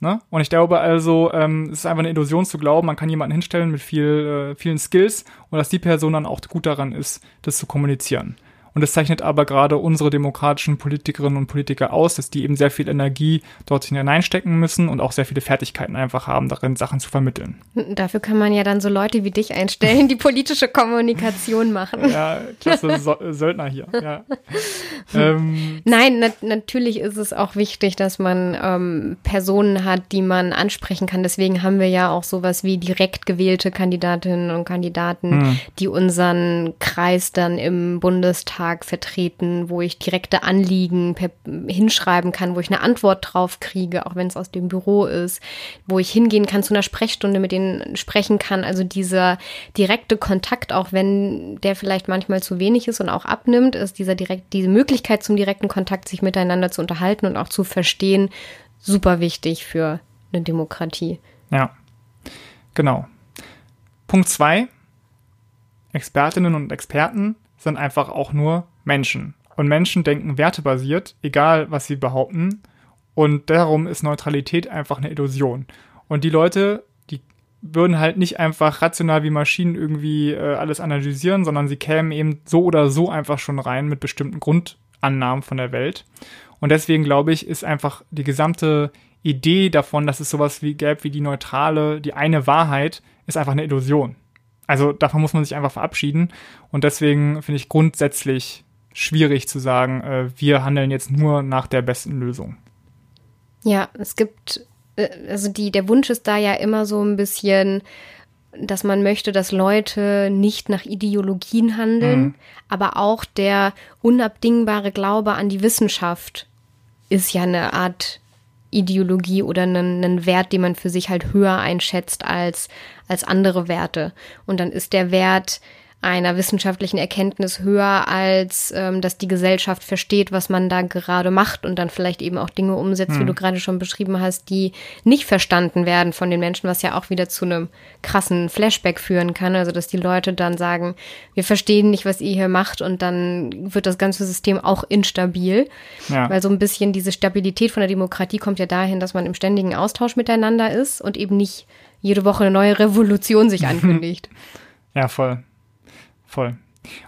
Speaker 1: Ne? Und ich glaube also, ähm, es ist einfach eine Illusion zu glauben, man kann jemanden hinstellen mit viel, äh, vielen Skills und dass die Person dann auch gut daran ist, das zu kommunizieren. Und das zeichnet aber gerade unsere demokratischen Politikerinnen und Politiker aus, dass die eben sehr viel Energie dort hineinstecken müssen und auch sehr viele Fertigkeiten einfach haben, darin Sachen zu vermitteln.
Speaker 2: Dafür kann man ja dann so Leute wie dich einstellen, die politische Kommunikation machen.
Speaker 1: Ja, klasse so Söldner hier. Ja.
Speaker 2: ähm. Nein, na natürlich ist es auch wichtig, dass man ähm, Personen hat, die man ansprechen kann. Deswegen haben wir ja auch sowas wie direkt gewählte Kandidatinnen und Kandidaten, hm. die unseren Kreis dann im Bundestag Bundestag vertreten, wo ich direkte Anliegen per, hinschreiben kann, wo ich eine Antwort drauf kriege, auch wenn es aus dem Büro ist, wo ich hingehen kann zu einer Sprechstunde, mit denen sprechen kann. Also dieser direkte Kontakt, auch wenn der vielleicht manchmal zu wenig ist und auch abnimmt, ist dieser direkt, diese Möglichkeit zum direkten Kontakt, sich miteinander zu unterhalten und auch zu verstehen, super wichtig für eine Demokratie.
Speaker 1: Ja, genau. Punkt zwei. Expertinnen und Experten sind einfach auch nur Menschen. Und Menschen denken wertebasiert, egal was sie behaupten. Und darum ist Neutralität einfach eine Illusion. Und die Leute, die würden halt nicht einfach rational wie Maschinen irgendwie äh, alles analysieren, sondern sie kämen eben so oder so einfach schon rein mit bestimmten Grundannahmen von der Welt. Und deswegen glaube ich, ist einfach die gesamte Idee davon, dass es sowas wie gäbe wie die neutrale, die eine Wahrheit, ist einfach eine Illusion. Also davon muss man sich einfach verabschieden. Und deswegen finde ich grundsätzlich schwierig zu sagen, äh, wir handeln jetzt nur nach der besten Lösung.
Speaker 2: Ja, es gibt, äh, also die, der Wunsch ist da ja immer so ein bisschen, dass man möchte, dass Leute nicht nach Ideologien handeln, mhm. aber auch der unabdingbare Glaube an die Wissenschaft ist ja eine Art Ideologie oder einen, einen Wert, den man für sich halt höher einschätzt als, als andere Werte. Und dann ist der Wert einer wissenschaftlichen Erkenntnis höher, als ähm, dass die Gesellschaft versteht, was man da gerade macht und dann vielleicht eben auch Dinge umsetzt, hm. wie du gerade schon beschrieben hast, die nicht verstanden werden von den Menschen, was ja auch wieder zu einem krassen Flashback führen kann. Also dass die Leute dann sagen, wir verstehen nicht, was ihr hier macht und dann wird das ganze System auch instabil. Ja. Weil so ein bisschen diese Stabilität von der Demokratie kommt ja dahin, dass man im ständigen Austausch miteinander ist und eben nicht jede Woche eine neue Revolution sich ankündigt.
Speaker 1: Ja, voll. Voll.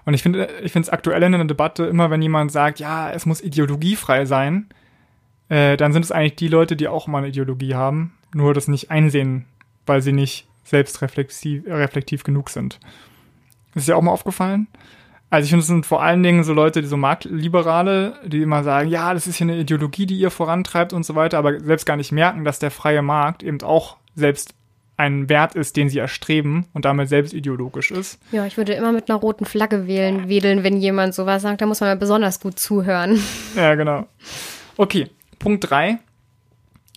Speaker 1: Und ich finde ich finde es aktuell in der Debatte immer, wenn jemand sagt, ja, es muss ideologiefrei sein, äh, dann sind es eigentlich die Leute, die auch mal eine Ideologie haben, nur das nicht einsehen, weil sie nicht selbstreflektiv reflektiv genug sind. Das ist ja auch mal aufgefallen. Also ich finde, es sind vor allen Dingen so Leute, die so Marktliberale, die immer sagen, ja, das ist hier eine Ideologie, die ihr vorantreibt und so weiter, aber selbst gar nicht merken, dass der freie Markt eben auch selbst ein Wert ist, den sie erstreben und damit selbst ideologisch ist.
Speaker 2: Ja, ich würde immer mit einer roten Flagge wählen, wedeln, wenn jemand sowas sagt, da muss man ja besonders gut zuhören.
Speaker 1: Ja, genau. Okay, Punkt drei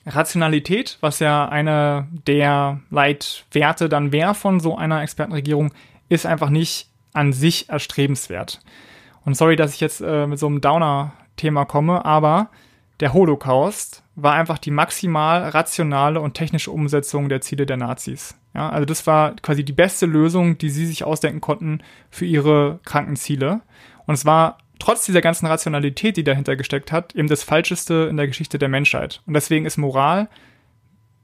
Speaker 1: Rationalität, was ja einer der Leitwerte dann wäre von so einer Expertenregierung, ist einfach nicht an sich erstrebenswert. Und sorry, dass ich jetzt äh, mit so einem Downer-Thema komme, aber der Holocaust war einfach die maximal rationale und technische Umsetzung der Ziele der Nazis. Ja, also das war quasi die beste Lösung, die sie sich ausdenken konnten für ihre kranken Ziele. Und es war trotz dieser ganzen Rationalität, die dahinter gesteckt hat, eben das Falscheste in der Geschichte der Menschheit. Und deswegen ist Moral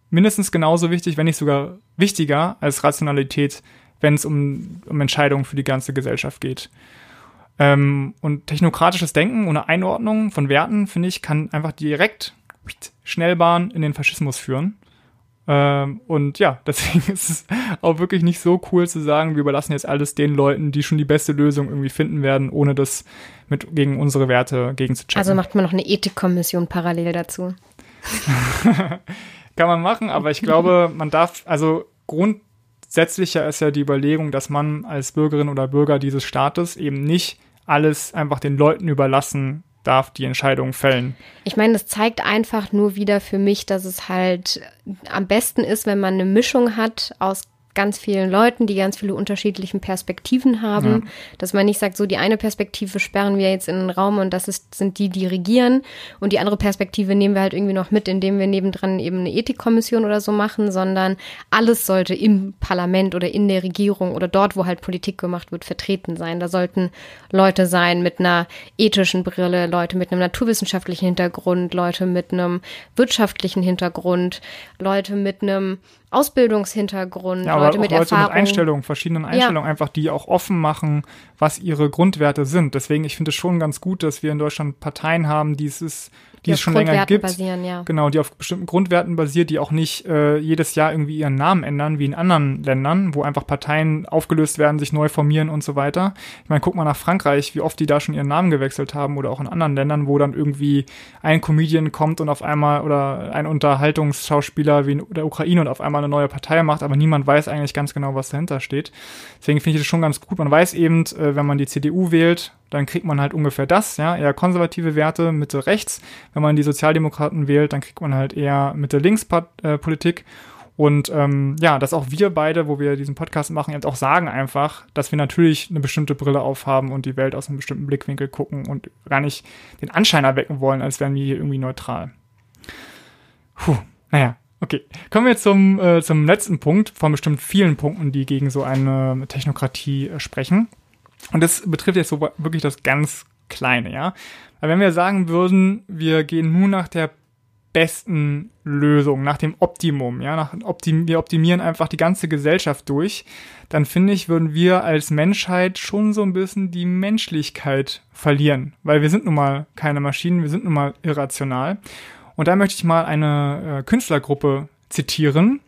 Speaker 1: mindestens genauso wichtig, wenn nicht sogar wichtiger als Rationalität, wenn es um, um Entscheidungen für die ganze Gesellschaft geht. Ähm, und technokratisches Denken ohne Einordnung von Werten, finde ich, kann einfach direkt Schnellbahn in den Faschismus führen. Ähm, und ja, deswegen ist es auch wirklich nicht so cool zu sagen, wir überlassen jetzt alles den Leuten, die schon die beste Lösung irgendwie finden werden, ohne das mit gegen unsere Werte gegen zu checken.
Speaker 2: Also macht man noch eine Ethikkommission parallel dazu.
Speaker 1: kann man machen, aber ich glaube, man darf, also grundsätzlicher ist ja die Überlegung, dass man als Bürgerin oder Bürger dieses Staates eben nicht alles einfach den Leuten überlassen darf, die Entscheidungen fällen.
Speaker 2: Ich meine, das zeigt einfach nur wieder für mich, dass es halt am besten ist, wenn man eine Mischung hat aus ganz vielen Leuten, die ganz viele unterschiedliche Perspektiven haben, ja. dass man nicht sagt, so die eine Perspektive sperren wir jetzt in den Raum und das ist, sind die, die regieren und die andere Perspektive nehmen wir halt irgendwie noch mit, indem wir nebendran eben eine Ethikkommission oder so machen, sondern alles sollte im Parlament oder in der Regierung oder dort, wo halt Politik gemacht wird, vertreten sein. Da sollten Leute sein mit einer ethischen Brille, Leute mit einem naturwissenschaftlichen Hintergrund, Leute mit einem wirtschaftlichen Hintergrund, Leute mit einem Ausbildungshintergrund,
Speaker 1: ja, Leute mit Leute Erfahrung. mit Einstellungen, verschiedenen Einstellungen, ja. einfach die auch offen machen, was ihre Grundwerte sind. Deswegen, ich finde es schon ganz gut, dass wir in Deutschland Parteien haben, die es ist, die, die es schon länger gibt. Basieren, ja. Genau, die auf bestimmten Grundwerten basiert, die auch nicht äh, jedes Jahr irgendwie ihren Namen ändern, wie in anderen Ländern, wo einfach Parteien aufgelöst werden, sich neu formieren und so weiter. Ich meine, guck mal nach Frankreich, wie oft die da schon ihren Namen gewechselt haben oder auch in anderen Ländern, wo dann irgendwie ein Comedian kommt und auf einmal oder ein Unterhaltungsschauspieler wie in der Ukraine und auf einmal eine neue Partei macht, aber niemand weiß eigentlich ganz genau, was dahinter steht. Deswegen finde ich das schon ganz gut. Man weiß eben, äh, wenn man die CDU wählt, dann kriegt man halt ungefähr das, ja, eher konservative Werte, Mitte rechts. Wenn man die Sozialdemokraten wählt, dann kriegt man halt eher Mitte links äh, Politik. Und ähm, ja, dass auch wir beide, wo wir diesen Podcast machen, eben auch sagen einfach, dass wir natürlich eine bestimmte Brille aufhaben und die Welt aus einem bestimmten Blickwinkel gucken und gar nicht den Anschein erwecken wollen, als wären wir hier irgendwie neutral. Puh, naja, okay. Kommen wir zum, äh, zum letzten Punkt von bestimmt vielen Punkten, die gegen so eine Technokratie äh, sprechen. Und das betrifft jetzt so wirklich das ganz Kleine, ja. Weil wenn wir sagen würden, wir gehen nur nach der besten Lösung, nach dem Optimum, ja, nach Optim wir optimieren einfach die ganze Gesellschaft durch, dann finde ich, würden wir als Menschheit schon so ein bisschen die Menschlichkeit verlieren, weil wir sind nun mal keine Maschinen, wir sind nun mal irrational. Und da möchte ich mal eine äh, Künstlergruppe zitieren,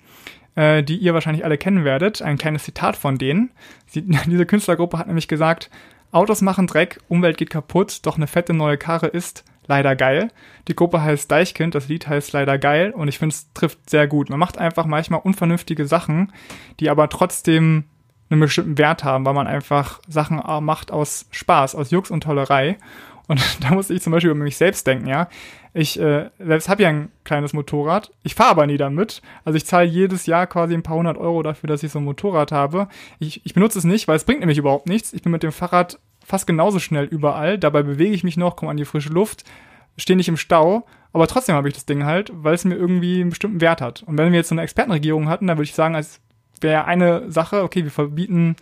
Speaker 1: äh, die ihr wahrscheinlich alle kennen werdet. Ein kleines Zitat von denen. Sie, diese Künstlergruppe hat nämlich gesagt, Autos machen Dreck, Umwelt geht kaputt, doch eine fette neue Karre ist leider geil. Die Gruppe heißt Deichkind, das Lied heißt leider geil und ich finde es trifft sehr gut. Man macht einfach manchmal unvernünftige Sachen, die aber trotzdem einen bestimmten Wert haben, weil man einfach Sachen macht aus Spaß, aus Jux und Tollerei. Und da muss ich zum Beispiel über mich selbst denken, ja. Ich äh, selbst habe ja ein kleines Motorrad. Ich fahre aber nie damit. Also ich zahle jedes Jahr quasi ein paar hundert Euro dafür, dass ich so ein Motorrad habe. Ich, ich benutze es nicht, weil es bringt nämlich überhaupt nichts. Ich bin mit dem Fahrrad fast genauso schnell überall. Dabei bewege ich mich noch, komme an die frische Luft, stehe nicht im Stau. Aber trotzdem habe ich das Ding halt, weil es mir irgendwie einen bestimmten Wert hat. Und wenn wir jetzt so eine Expertenregierung hatten, dann würde ich sagen, als wäre eine Sache, okay, wir verbieten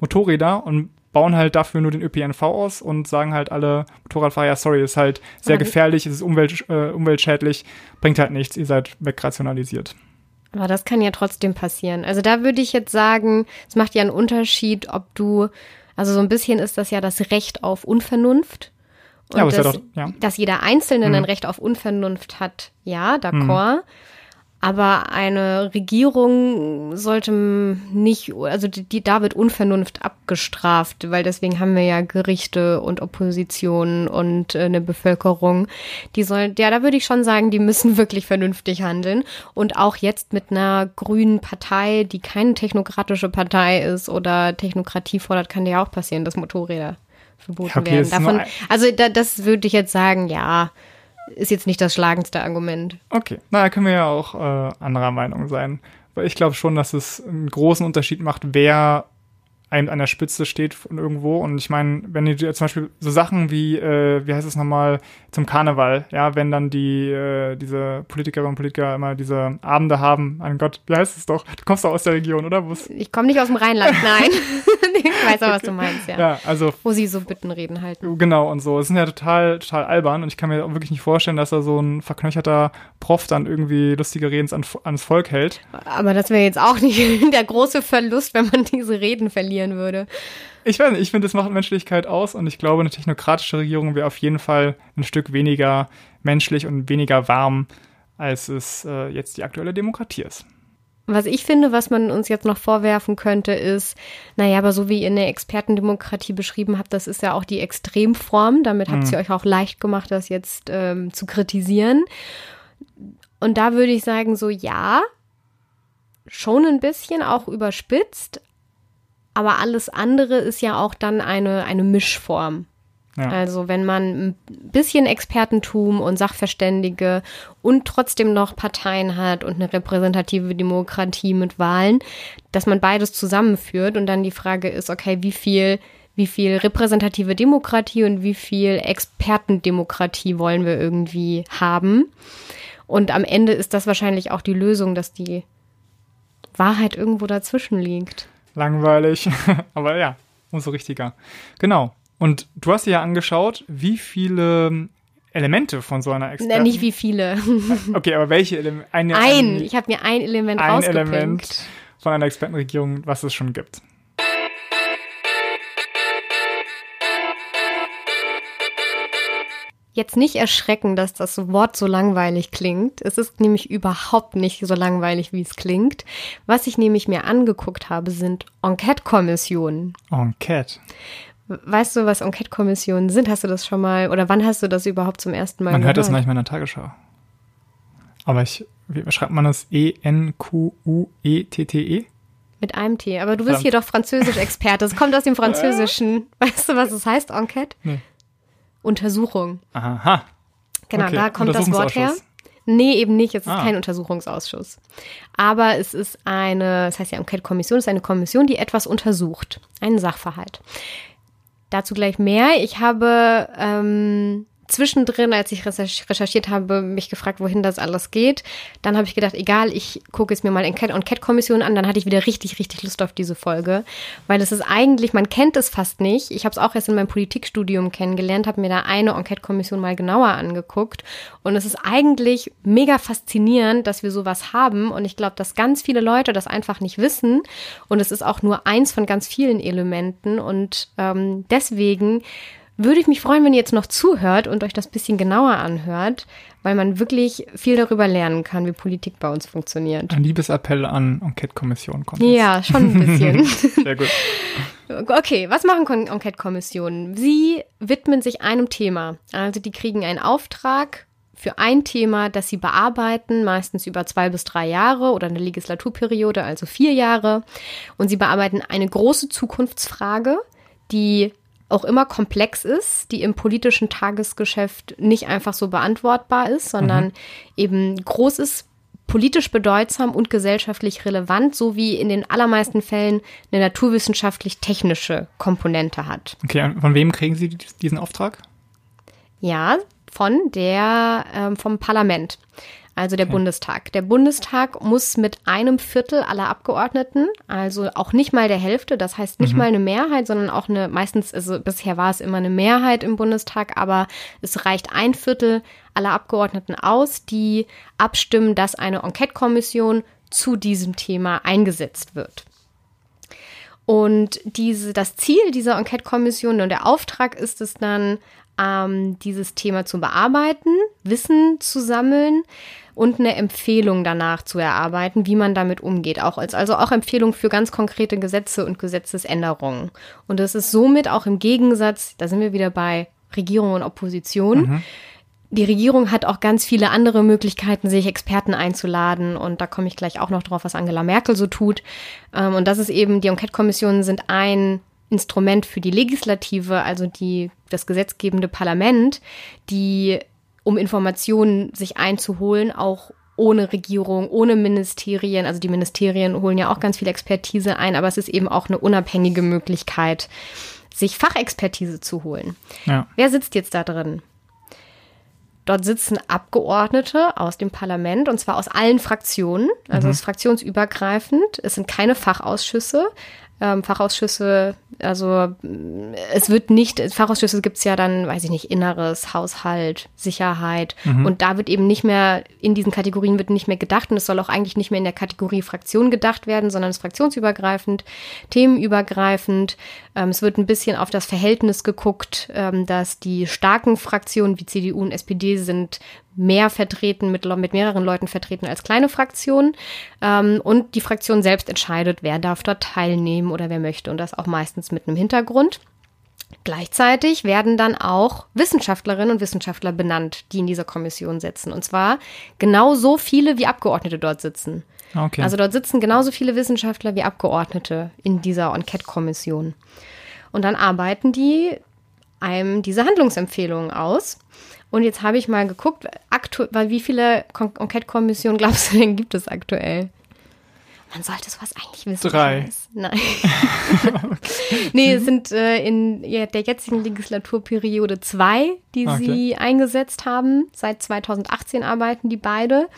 Speaker 1: Motorräder und bauen halt dafür nur den ÖPNV aus und sagen halt alle Motorradfahrer, ja, sorry, ist halt sehr gefährlich, ist umwelt, äh, umweltschädlich, bringt halt nichts, ihr seid wegrationalisiert.
Speaker 2: Aber das kann ja trotzdem passieren. Also da würde ich jetzt sagen, es macht ja einen Unterschied, ob du, also so ein bisschen ist das ja das Recht auf Unvernunft. Und ja, das, ja doch, ja. dass jeder Einzelne mhm. ein Recht auf Unvernunft hat, ja, d'accord. Mhm. Aber eine Regierung sollte nicht, also die, die, da wird Unvernunft abgestraft, weil deswegen haben wir ja Gerichte und Opposition und äh, eine Bevölkerung. Die sollen, ja, da würde ich schon sagen, die müssen wirklich vernünftig handeln. Und auch jetzt mit einer grünen Partei, die keine technokratische Partei ist oder Technokratie fordert, kann ja auch passieren, dass Motorräder verboten werden. Davon, also da, das würde ich jetzt sagen, ja ist jetzt nicht das schlagendste Argument.
Speaker 1: Okay, na, können wir ja auch äh, anderer Meinung sein. Weil ich glaube schon, dass es einen großen Unterschied macht, wer einem an der Spitze steht von irgendwo. Und ich meine, wenn du zum Beispiel so Sachen wie, äh, wie heißt es nochmal, zum Karneval, ja, wenn dann die, äh, diese Politikerinnen und Politiker immer diese Abende haben, mein Gott, wie heißt es doch? Du kommst doch aus der Region, oder? Wo's?
Speaker 2: Ich komme nicht aus dem Rheinland, nein. ich weiß aber, was du meinst, ja.
Speaker 1: ja. also.
Speaker 2: Wo sie so Bittenreden halten.
Speaker 1: Genau, und so. Es sind ja total, total albern und ich kann mir auch wirklich nicht vorstellen, dass da so ein verknöcherter Prof dann irgendwie lustige Reden ans, ans Volk hält.
Speaker 2: Aber das wäre jetzt auch nicht der große Verlust, wenn man diese Reden verlieren würde.
Speaker 1: Ich weiß nicht, ich finde, das macht Menschlichkeit aus und ich glaube, eine technokratische Regierung wäre auf jeden Fall ein Stück weniger menschlich und weniger warm, als es äh, jetzt die aktuelle Demokratie ist.
Speaker 2: Was ich finde, was man uns jetzt noch vorwerfen könnte, ist, naja, aber so wie ihr in der Expertendemokratie beschrieben habt, das ist ja auch die Extremform. Damit habt ihr mhm. euch auch leicht gemacht, das jetzt ähm, zu kritisieren. Und da würde ich sagen, so ja, schon ein bisschen, auch überspitzt, aber alles andere ist ja auch dann eine, eine Mischform. Ja. Also wenn man ein bisschen Expertentum und Sachverständige und trotzdem noch Parteien hat und eine repräsentative Demokratie mit Wahlen, dass man beides zusammenführt und dann die Frage ist, okay, wie viel wie viel repräsentative Demokratie und wie viel Expertendemokratie wollen wir irgendwie haben. Und am Ende ist das wahrscheinlich auch die Lösung, dass die Wahrheit irgendwo dazwischen liegt.
Speaker 1: Langweilig, aber ja, umso richtiger. Genau. Und du hast dir ja angeschaut, wie viele Elemente von so einer Experten...
Speaker 2: Na, nicht wie viele.
Speaker 1: okay, aber welche Elemente?
Speaker 2: Ein, ein, ich habe mir ein Element ein Element
Speaker 1: von einer Expertenregierung, was es schon gibt.
Speaker 2: Jetzt nicht erschrecken, dass das Wort so langweilig klingt. Es ist nämlich überhaupt nicht so langweilig, wie es klingt. Was ich nämlich mir angeguckt habe, sind Enquete-Kommissionen.
Speaker 1: Enquete.
Speaker 2: Weißt du, was Enquete-Kommissionen sind? Hast du das schon mal oder wann hast du das überhaupt zum ersten Mal
Speaker 1: Man gehört? hört das manchmal in der Tagesschau. Aber ich, wie schreibt man das? E-N-Q-U-E-T-T-E? -E?
Speaker 2: Mit einem T. Aber du bist Verdammt. hier doch Französisch-Experte. Es kommt aus dem Französischen. Weißt du, was es heißt, Enquete? Nee. Untersuchung.
Speaker 1: Aha.
Speaker 2: Genau, okay. da kommt das Wort her. Nee, eben nicht. Es ist ah. kein Untersuchungsausschuss. Aber es ist eine, das heißt ja Enquete-Kommission, es ist eine Kommission, die etwas untersucht. Einen Sachverhalt. Dazu gleich mehr. Ich habe ähm, zwischendrin, als ich recherchiert habe, mich gefragt, wohin das alles geht. Dann habe ich gedacht, egal, ich gucke es mir mal in Cat und Cat Kommission an. Dann hatte ich wieder richtig, richtig Lust auf diese Folge, weil es ist eigentlich, man kennt es fast nicht. Ich habe es auch erst in meinem Politikstudium kennengelernt, habe mir da eine Enquete Kommission mal genauer angeguckt und es ist eigentlich mega faszinierend, dass wir sowas haben und ich glaube, dass ganz viele Leute das einfach nicht wissen und es ist auch nur eins von ganz vielen Elementen und ähm, deswegen würde ich mich freuen, wenn ihr jetzt noch zuhört und euch das bisschen genauer anhört, weil man wirklich viel darüber lernen kann, wie Politik bei uns funktioniert.
Speaker 1: Ein Liebesappell an Enquete-Kommissionen kommt.
Speaker 2: Ja, jetzt. schon ein bisschen. Sehr gut. Okay, was machen Enquete-Kommissionen? Sie widmen sich einem Thema. Also die kriegen einen Auftrag für ein Thema, das sie bearbeiten, meistens über zwei bis drei Jahre oder eine Legislaturperiode, also vier Jahre. Und sie bearbeiten eine große Zukunftsfrage, die auch immer komplex ist, die im politischen Tagesgeschäft nicht einfach so beantwortbar ist, sondern mhm. eben groß ist, politisch bedeutsam und gesellschaftlich relevant, sowie in den allermeisten Fällen eine naturwissenschaftlich-technische Komponente hat.
Speaker 1: Okay, von wem kriegen Sie diesen Auftrag?
Speaker 2: Ja, von der ähm, vom Parlament also der okay. Bundestag. Der Bundestag muss mit einem Viertel aller Abgeordneten, also auch nicht mal der Hälfte, das heißt nicht mhm. mal eine Mehrheit, sondern auch eine, meistens, also bisher war es immer eine Mehrheit im Bundestag, aber es reicht ein Viertel aller Abgeordneten aus, die abstimmen, dass eine Enquete-Kommission zu diesem Thema eingesetzt wird. Und diese, das Ziel dieser Enquete-Kommission und der Auftrag ist es dann, ähm, dieses Thema zu bearbeiten, Wissen zu sammeln, und eine Empfehlung danach zu erarbeiten, wie man damit umgeht. Auch als, also auch Empfehlung für ganz konkrete Gesetze und Gesetzesänderungen. Und das ist somit auch im Gegensatz, da sind wir wieder bei Regierung und Opposition. Mhm. Die Regierung hat auch ganz viele andere Möglichkeiten, sich Experten einzuladen. Und da komme ich gleich auch noch drauf, was Angela Merkel so tut. Ähm, und das ist eben, die Enquete-Kommissionen sind ein Instrument für die Legislative, also die, das gesetzgebende Parlament, die um Informationen sich einzuholen, auch ohne Regierung, ohne Ministerien. Also die Ministerien holen ja auch ganz viel Expertise ein, aber es ist eben auch eine unabhängige Möglichkeit, sich Fachexpertise zu holen. Ja. Wer sitzt jetzt da drin? Dort sitzen Abgeordnete aus dem Parlament und zwar aus allen Fraktionen, also mhm. es ist fraktionsübergreifend. Es sind keine Fachausschüsse ähm, Fachausschüsse, also es wird nicht, Fachausschüsse gibt es ja dann, weiß ich nicht, Inneres, Haushalt, Sicherheit mhm. und da wird eben nicht mehr, in diesen Kategorien wird nicht mehr gedacht und es soll auch eigentlich nicht mehr in der Kategorie Fraktion gedacht werden, sondern es ist fraktionsübergreifend, themenübergreifend. Ähm, es wird ein bisschen auf das Verhältnis geguckt, ähm, dass die starken Fraktionen wie CDU und SPD sind mehr vertreten, mit, mit mehreren Leuten vertreten als kleine Fraktionen. Ähm, und die Fraktion selbst entscheidet, wer darf dort teilnehmen oder wer möchte. Und das auch meistens mit einem Hintergrund. Gleichzeitig werden dann auch Wissenschaftlerinnen und Wissenschaftler benannt, die in dieser Kommission sitzen. Und zwar genauso viele, wie Abgeordnete dort sitzen. Okay. Also dort sitzen genauso viele Wissenschaftler wie Abgeordnete in dieser Enquete-Kommission. Und dann arbeiten die einem diese Handlungsempfehlungen aus. Und jetzt habe ich mal geguckt, aktu wie viele Enquete-Kommissionen glaubst du denn gibt es aktuell? Man sollte sowas eigentlich wissen.
Speaker 1: Drei.
Speaker 2: Nein. nee, es sind äh, in der jetzigen Legislaturperiode zwei, die okay. sie eingesetzt haben. Seit 2018 arbeiten die beide.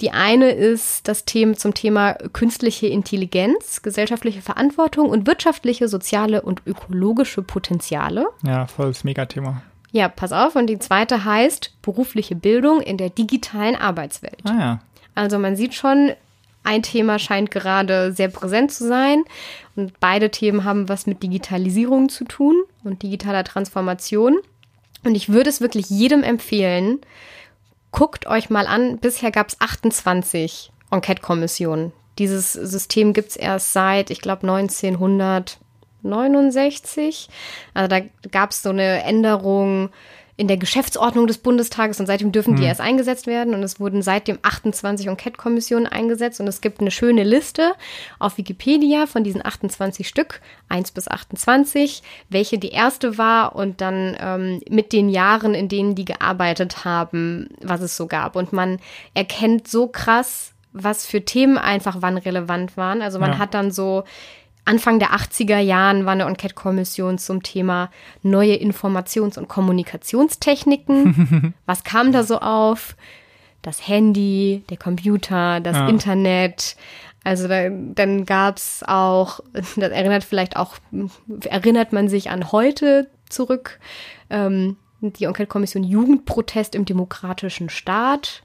Speaker 2: Die eine ist das Thema zum Thema künstliche Intelligenz, gesellschaftliche Verantwortung und wirtschaftliche, soziale und ökologische Potenziale.
Speaker 1: Ja, volles Megathema.
Speaker 2: Ja, pass auf. Und die zweite heißt berufliche Bildung in der digitalen Arbeitswelt.
Speaker 1: Ah ja.
Speaker 2: Also man sieht schon, ein Thema scheint gerade sehr präsent zu sein. Und beide Themen haben was mit Digitalisierung zu tun und digitaler Transformation. Und ich würde es wirklich jedem empfehlen, guckt euch mal an, bisher gab es 28 Enquete-Kommissionen. Dieses System gibt es erst seit, ich glaube, 1969. Also da gab es so eine Änderung in der Geschäftsordnung des Bundestages und seitdem dürfen die hm. erst eingesetzt werden und es wurden seitdem 28 Enquete-Kommissionen eingesetzt und es gibt eine schöne Liste auf Wikipedia von diesen 28 Stück, 1 bis 28, welche die erste war und dann ähm, mit den Jahren, in denen die gearbeitet haben, was es so gab. Und man erkennt so krass, was für Themen einfach wann relevant waren. Also man ja. hat dann so Anfang der 80er Jahren war eine Enquete-Kommission zum Thema neue Informations- und Kommunikationstechniken. Was kam da so auf? Das Handy, der Computer, das ja. Internet. Also da, dann gab es auch, das erinnert vielleicht auch, erinnert man sich an heute zurück, ähm, die Enquete-Kommission Jugendprotest im demokratischen Staat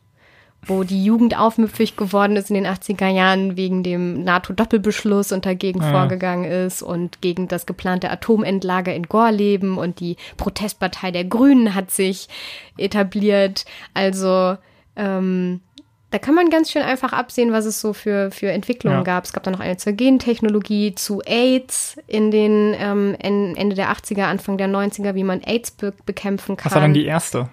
Speaker 2: wo die Jugend aufmüpfig geworden ist in den 80er Jahren wegen dem NATO-Doppelbeschluss und dagegen ja. vorgegangen ist und gegen das geplante Atomendlager in Gorleben und die Protestpartei der Grünen hat sich etabliert. Also ähm, da kann man ganz schön einfach absehen, was es so für, für Entwicklungen ja. gab. Es gab dann noch eine zur Gentechnologie, zu AIDS in den ähm, Ende der 80er, Anfang der 90er, wie man AIDS be bekämpfen kann.
Speaker 1: Was war dann die erste?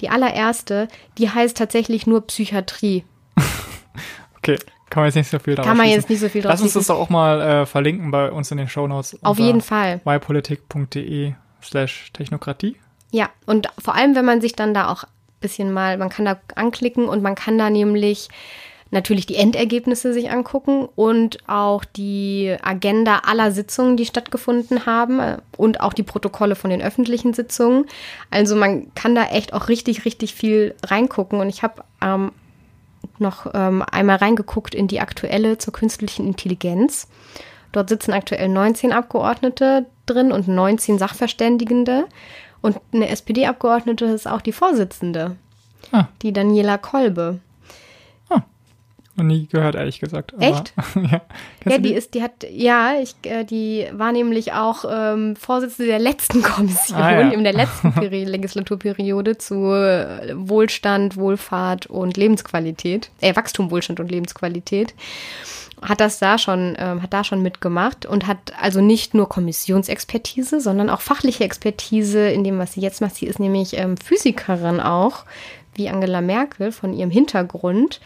Speaker 2: Die allererste, die heißt tatsächlich nur Psychiatrie.
Speaker 1: okay. Kann man jetzt nicht so viel
Speaker 2: drauf Kann man jetzt nicht so viel
Speaker 1: drauf Lass uns das doch auch mal äh, verlinken bei uns in den Shownotes.
Speaker 2: Auf jeden Fall.
Speaker 1: ypolitik.de slash Technokratie.
Speaker 2: Ja, und vor allem, wenn man sich dann da auch ein bisschen mal, man kann da anklicken und man kann da nämlich natürlich die Endergebnisse sich angucken und auch die Agenda aller Sitzungen, die stattgefunden haben äh, und auch die Protokolle von den öffentlichen Sitzungen. Also man kann da echt auch richtig, richtig viel reingucken und ich habe ähm, noch ähm, einmal reingeguckt in die aktuelle zur künstlichen Intelligenz. Dort sitzen aktuell 19 Abgeordnete drin und 19 Sachverständigende. Und eine SPD-Abgeordnete ist auch die Vorsitzende, ah. die Daniela Kolbe.
Speaker 1: Noch nie gehört, ehrlich gesagt.
Speaker 2: Aber, Echt? ja. Ja, die, die, ist, die hat, ja, ich, äh, die war nämlich auch ähm, Vorsitzende der letzten Kommission, ah, ja. in der letzten Legislaturperiode zu äh, Wohlstand, Wohlfahrt und Lebensqualität, äh, Wachstum, Wohlstand und Lebensqualität. Hat das da schon, ähm, hat da schon mitgemacht und hat also nicht nur Kommissionsexpertise, sondern auch fachliche Expertise in dem, was sie jetzt macht. Sie ist nämlich ähm, Physikerin auch, wie Angela Merkel von ihrem Hintergrund.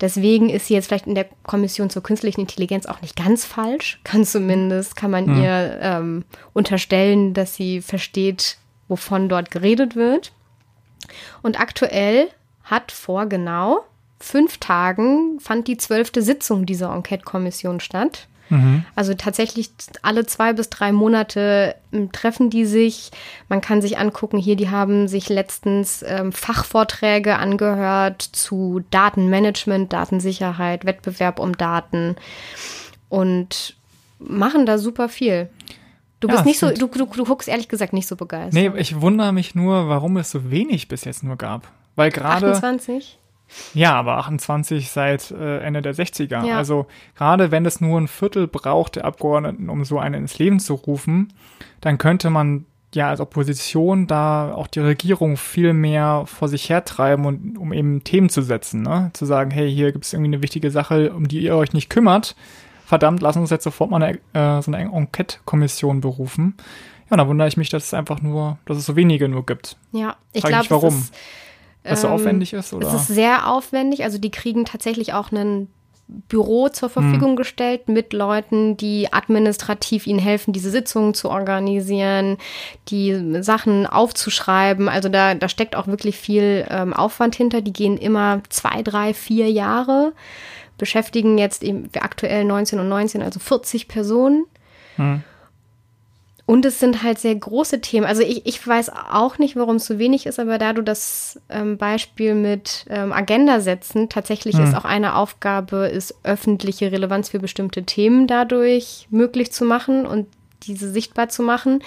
Speaker 2: Deswegen ist sie jetzt vielleicht in der Kommission zur künstlichen Intelligenz auch nicht ganz falsch. Kann zumindest, kann man mhm. ihr ähm, unterstellen, dass sie versteht, wovon dort geredet wird. Und aktuell hat vor genau fünf Tagen fand die zwölfte Sitzung dieser Enquete-Kommission statt. Mhm. Also tatsächlich alle zwei bis drei Monate ähm, treffen die sich. Man kann sich angucken, hier, die haben sich letztens ähm, Fachvorträge angehört zu Datenmanagement, Datensicherheit, Wettbewerb um Daten und machen da super viel. Du bist ja, nicht so, du, du, du guckst ehrlich gesagt nicht so begeistert.
Speaker 1: Nee, ich wundere mich nur, warum es so wenig bis jetzt nur gab. Weil gerade.
Speaker 2: 28?
Speaker 1: Ja, aber 28 seit äh, Ende der 60er. Ja. Also gerade wenn es nur ein Viertel braucht der Abgeordneten, um so einen ins Leben zu rufen, dann könnte man ja als Opposition da auch die Regierung viel mehr vor sich hertreiben und um eben Themen zu setzen, ne? Zu sagen, hey, hier gibt es irgendwie eine wichtige Sache, um die ihr euch nicht kümmert. Verdammt, lass uns jetzt sofort mal eine, äh, so eine Enquete-Kommission berufen. Ja, da wundere ich mich, dass es einfach nur, dass es so wenige nur gibt.
Speaker 2: Ja, ich glaube, warum. Ist,
Speaker 1: was so ähm, aufwendig ist, oder?
Speaker 2: Es ist sehr aufwendig. Also die kriegen tatsächlich auch einen Büro zur Verfügung hm. gestellt mit Leuten, die administrativ ihnen helfen, diese Sitzungen zu organisieren, die Sachen aufzuschreiben. Also da, da steckt auch wirklich viel ähm, Aufwand hinter. Die gehen immer zwei, drei, vier Jahre, beschäftigen jetzt eben aktuell 19 und 19, also 40 Personen. Hm. Und es sind halt sehr große Themen. Also ich, ich weiß auch nicht, warum es so wenig ist, aber da du das ähm, Beispiel mit ähm, Agenda setzen, tatsächlich hm. ist auch eine Aufgabe, ist öffentliche Relevanz für bestimmte Themen dadurch möglich zu machen und diese sichtbar zu machen.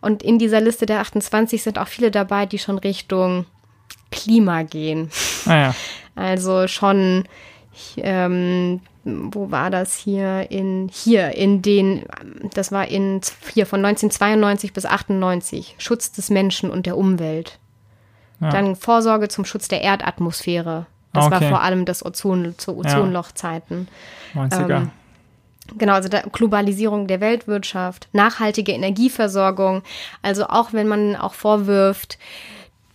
Speaker 2: Und in dieser Liste der 28 sind auch viele dabei, die schon Richtung Klima gehen. Ah ja. Also schon ähm, wo war das hier in hier in den das war in hier von 1992 bis 98 Schutz des Menschen und der Umwelt. Ja. Dann Vorsorge zum Schutz der Erdatmosphäre. Das okay. war vor allem das Ozon zu Ozonlochzeiten. Ja. 90er. Ähm, Genau, also Globalisierung der Weltwirtschaft, nachhaltige Energieversorgung. Also auch wenn man auch vorwirft,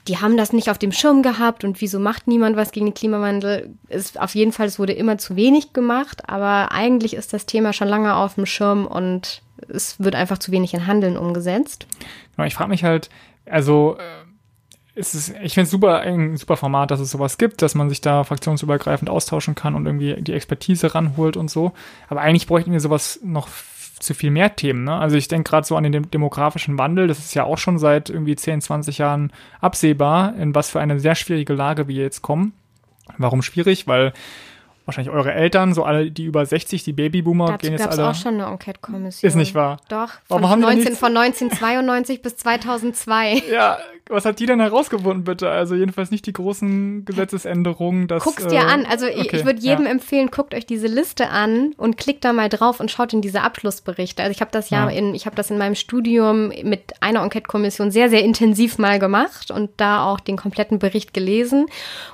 Speaker 2: die haben das nicht auf dem Schirm gehabt und wieso macht niemand was gegen den Klimawandel? Ist auf jeden Fall, es wurde immer zu wenig gemacht, aber eigentlich ist das Thema schon lange auf dem Schirm und es wird einfach zu wenig in Handeln umgesetzt.
Speaker 1: Genau, ich frage mich halt, also äh, ist ich finde es super, ein super Format, dass es sowas gibt, dass man sich da fraktionsübergreifend austauschen kann und irgendwie die Expertise ranholt und so. Aber eigentlich bräuchten wir sowas noch zu viel mehr Themen. Ne? Also ich denke gerade so an den demografischen Wandel, das ist ja auch schon seit irgendwie 10, 20 Jahren absehbar, in was für eine sehr schwierige Lage wir jetzt kommen. Warum schwierig? Weil wahrscheinlich eure Eltern, so alle, die über 60, die Babyboomer, Dazu gehen jetzt alle.
Speaker 2: auch schon eine Enquete-Kommission.
Speaker 1: Ist nicht wahr?
Speaker 2: Doch, von, 19, von 1992 bis 2002.
Speaker 1: Ja, was hat die denn herausgefunden, bitte? Also jedenfalls nicht die großen Gesetzesänderungen. Dass,
Speaker 2: Guck's dir äh, an. Also okay, ich, würde jedem ja. empfehlen, guckt euch diese Liste an und klickt da mal drauf und schaut in diese Abschlussberichte. Also ich habe das ja, ja, in, ich habe das in meinem Studium mit einer Enquete-Kommission sehr, sehr intensiv mal gemacht und da auch den kompletten Bericht gelesen.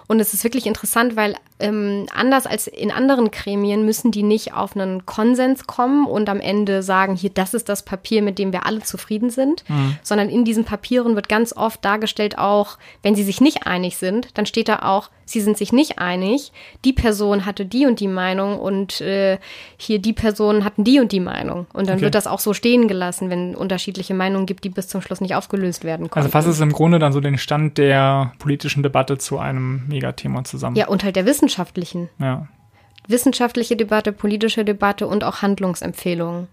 Speaker 2: Und es ist wirklich interessant, weil ähm, anders als in anderen Gremien müssen die nicht auf einen Konsens kommen und am Ende sagen, hier, das ist das Papier, mit dem wir alle zufrieden sind, mhm. sondern in diesen Papieren wird ganz oft dargestellt auch, wenn sie sich nicht einig sind, dann steht da auch, sie sind sich nicht einig, die Person hatte die und die Meinung und äh, hier die Personen hatten die und die Meinung. Und dann okay. wird das auch so stehen gelassen, wenn unterschiedliche Meinungen gibt, die bis zum Schluss nicht aufgelöst werden
Speaker 1: konnten. Also fasst es im Grunde dann so den Stand der politischen Debatte zu einem Megathema zusammen.
Speaker 2: Ja, und halt der wissenschaftlichen. Ja. Wissenschaftliche Debatte, politische Debatte und auch Handlungsempfehlungen.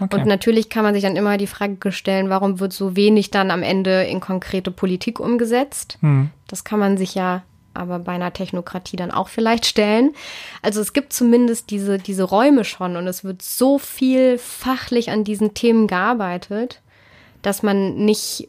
Speaker 2: Okay. Und natürlich kann man sich dann immer die Frage stellen, warum wird so wenig dann am Ende in konkrete Politik umgesetzt? Hm. Das kann man sich ja aber bei einer Technokratie dann auch vielleicht stellen. Also es gibt zumindest diese, diese Räume schon und es wird so viel fachlich an diesen Themen gearbeitet, dass man nicht,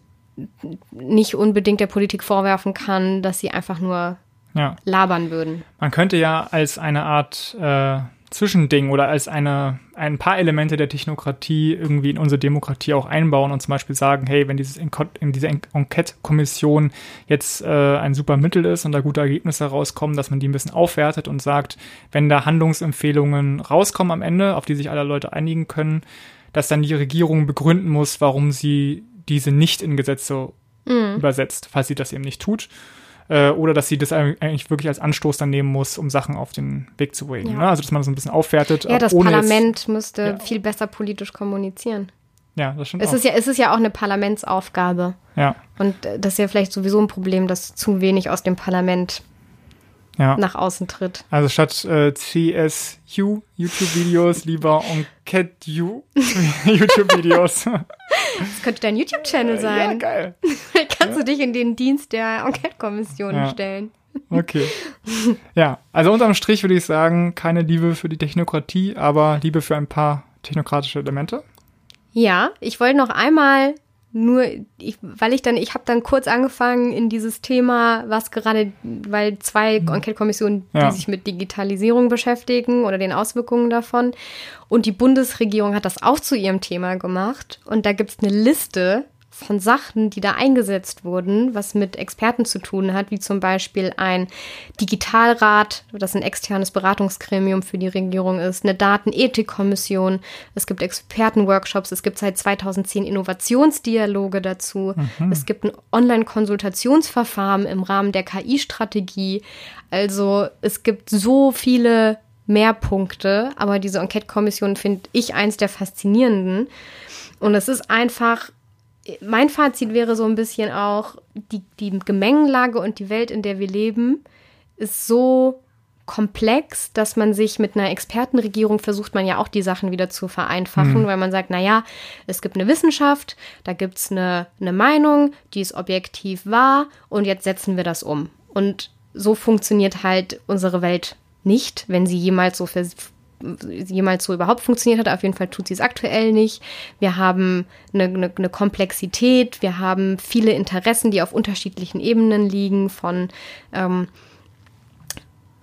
Speaker 2: nicht unbedingt der Politik vorwerfen kann, dass sie einfach nur ja. labern würden.
Speaker 1: Man könnte ja als eine Art äh, Zwischending oder als eine, ein paar Elemente der Technokratie irgendwie in unsere Demokratie auch einbauen und zum Beispiel sagen, hey, wenn dieses in, in diese Enquete-Kommission jetzt äh, ein super Mittel ist und da gute Ergebnisse rauskommen, dass man die ein bisschen aufwertet und sagt, wenn da Handlungsempfehlungen rauskommen am Ende, auf die sich alle Leute einigen können, dass dann die Regierung begründen muss, warum sie diese nicht in Gesetze mhm. übersetzt, falls sie das eben nicht tut äh, oder dass sie das eigentlich wirklich als Anstoß dann nehmen muss, um Sachen auf den Weg zu bringen. Ja. Ne? Also dass man das ein bisschen aufwertet.
Speaker 2: Ja, das Parlament jetzt, müsste ja. viel besser politisch kommunizieren.
Speaker 1: Ja, das stimmt.
Speaker 2: Es
Speaker 1: auch.
Speaker 2: ist ja, es ist ja auch eine Parlamentsaufgabe.
Speaker 1: Ja.
Speaker 2: Und äh, das ist ja vielleicht sowieso ein Problem, dass zu wenig aus dem Parlament ja. nach außen tritt.
Speaker 1: Also statt äh, CSU YouTube-Videos lieber Enquete-U YouTube-Videos.
Speaker 2: Das könnte dein YouTube-Channel sein.
Speaker 1: Ja, geil.
Speaker 2: Kannst ja. du dich in den Dienst der Enquete-Kommission ja. stellen.
Speaker 1: Okay. Ja, also unterm Strich würde ich sagen, keine Liebe für die Technokratie, aber Liebe für ein paar technokratische Elemente.
Speaker 2: Ja, ich wollte noch einmal nur, ich, weil ich dann, ich habe dann kurz angefangen in dieses Thema, was gerade, weil zwei mhm. Enquete-Kommissionen, die ja. sich mit Digitalisierung beschäftigen oder den Auswirkungen davon. Und die Bundesregierung hat das auch zu ihrem Thema gemacht. Und da gibt es eine Liste von Sachen, die da eingesetzt wurden, was mit Experten zu tun hat, wie zum Beispiel ein Digitalrat, das ein externes Beratungsgremium für die Regierung ist, eine Datenethikkommission, es gibt Expertenworkshops, es gibt seit 2010 Innovationsdialoge dazu, mhm. es gibt ein Online-Konsultationsverfahren im Rahmen der KI-Strategie. Also es gibt so viele mehr Punkte, aber diese Enquete-Kommission finde ich eins der faszinierenden. Und es ist einfach, mein Fazit wäre so ein bisschen auch, die, die Gemengenlage und die Welt, in der wir leben, ist so komplex, dass man sich mit einer Expertenregierung versucht man ja auch die Sachen wieder zu vereinfachen, mhm. weil man sagt, naja, es gibt eine Wissenschaft, da gibt es eine, eine Meinung, die ist objektiv wahr und jetzt setzen wir das um. Und so funktioniert halt unsere Welt nicht, wenn sie jemals so jemals so überhaupt funktioniert hat. Auf jeden Fall tut sie es aktuell nicht. Wir haben eine, eine, eine, Komplexität, wir haben viele Interessen, die auf unterschiedlichen Ebenen liegen, von ähm,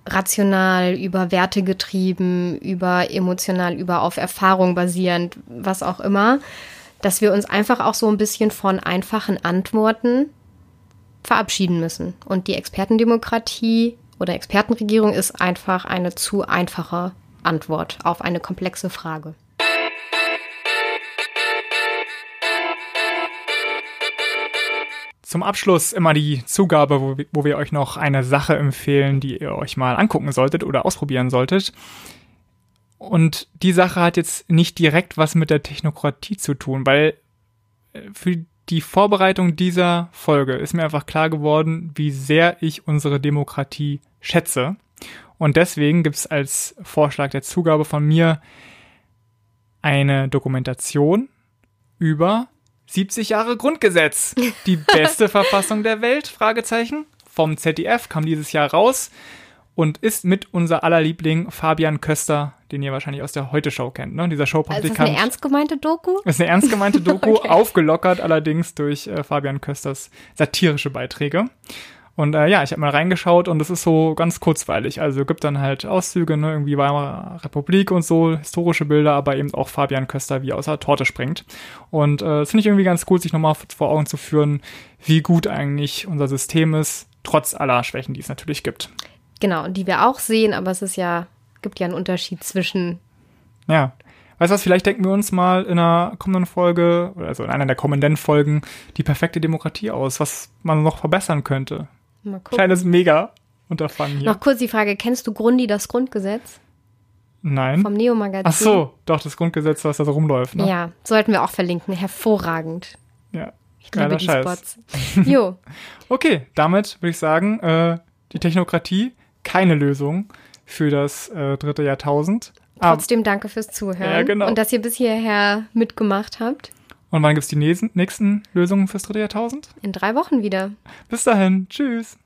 Speaker 2: rational, über Werte getrieben, über emotional, über auf Erfahrung basierend, was auch immer, dass wir uns einfach auch so ein bisschen von einfachen Antworten verabschieden müssen. Und die Expertendemokratie oder Expertenregierung ist einfach eine zu einfache Antwort auf eine komplexe Frage.
Speaker 1: Zum Abschluss immer die Zugabe, wo, wo wir euch noch eine Sache empfehlen, die ihr euch mal angucken solltet oder ausprobieren solltet. Und die Sache hat jetzt nicht direkt was mit der Technokratie zu tun, weil äh, für die Vorbereitung dieser Folge ist mir einfach klar geworden, wie sehr ich unsere Demokratie schätze. Und deswegen gibt es als Vorschlag der Zugabe von mir eine Dokumentation über 70 Jahre Grundgesetz. Die beste Verfassung der Welt? Fragezeichen. Vom ZDF kam dieses Jahr raus und ist mit unser aller Liebling Fabian Köster, den ihr wahrscheinlich aus der Heute-Show kennt, ne? Dieser Showpraktikant.
Speaker 2: Also ist das eine ernst gemeinte Doku?
Speaker 1: Ist eine ernst gemeinte Doku, okay. aufgelockert allerdings durch äh, Fabian Kösters satirische Beiträge. Und äh, ja, ich habe mal reingeschaut und es ist so ganz kurzweilig. Also gibt dann halt Auszüge, ne, irgendwie Weimarer Republik und so, historische Bilder, aber eben auch Fabian Köster, wie er aus der Torte springt. Und äh, das finde ich irgendwie ganz cool, sich nochmal vor Augen zu führen, wie gut eigentlich unser System ist, trotz aller Schwächen, die es natürlich gibt.
Speaker 2: Genau, und die wir auch sehen, aber es ist ja, gibt ja einen Unterschied zwischen.
Speaker 1: Ja. Weißt du was, vielleicht denken wir uns mal in einer kommenden Folge, also in einer der kommenden Folgen, die perfekte Demokratie aus, was man noch verbessern könnte. Kleines Mega-Unterfangen hier.
Speaker 2: Noch kurz die Frage, kennst du Grundi das Grundgesetz?
Speaker 1: Nein.
Speaker 2: Vom Neo-Magazin.
Speaker 1: Ach so, doch, das Grundgesetz, was da so rumläuft, ne?
Speaker 2: Ja, sollten wir auch verlinken. Hervorragend.
Speaker 1: Ja.
Speaker 2: Ich liebe die Scheiß. Spots.
Speaker 1: Jo. okay, damit würde ich sagen, äh, die Technokratie, keine Lösung für das äh, dritte Jahrtausend.
Speaker 2: Trotzdem danke fürs Zuhören. Ja, genau. Und dass ihr bis hierher mitgemacht habt.
Speaker 1: Und wann gibt es die nächsten, nächsten Lösungen fürs dritte Jahrtausend?
Speaker 2: In drei Wochen wieder.
Speaker 1: Bis dahin. Tschüss.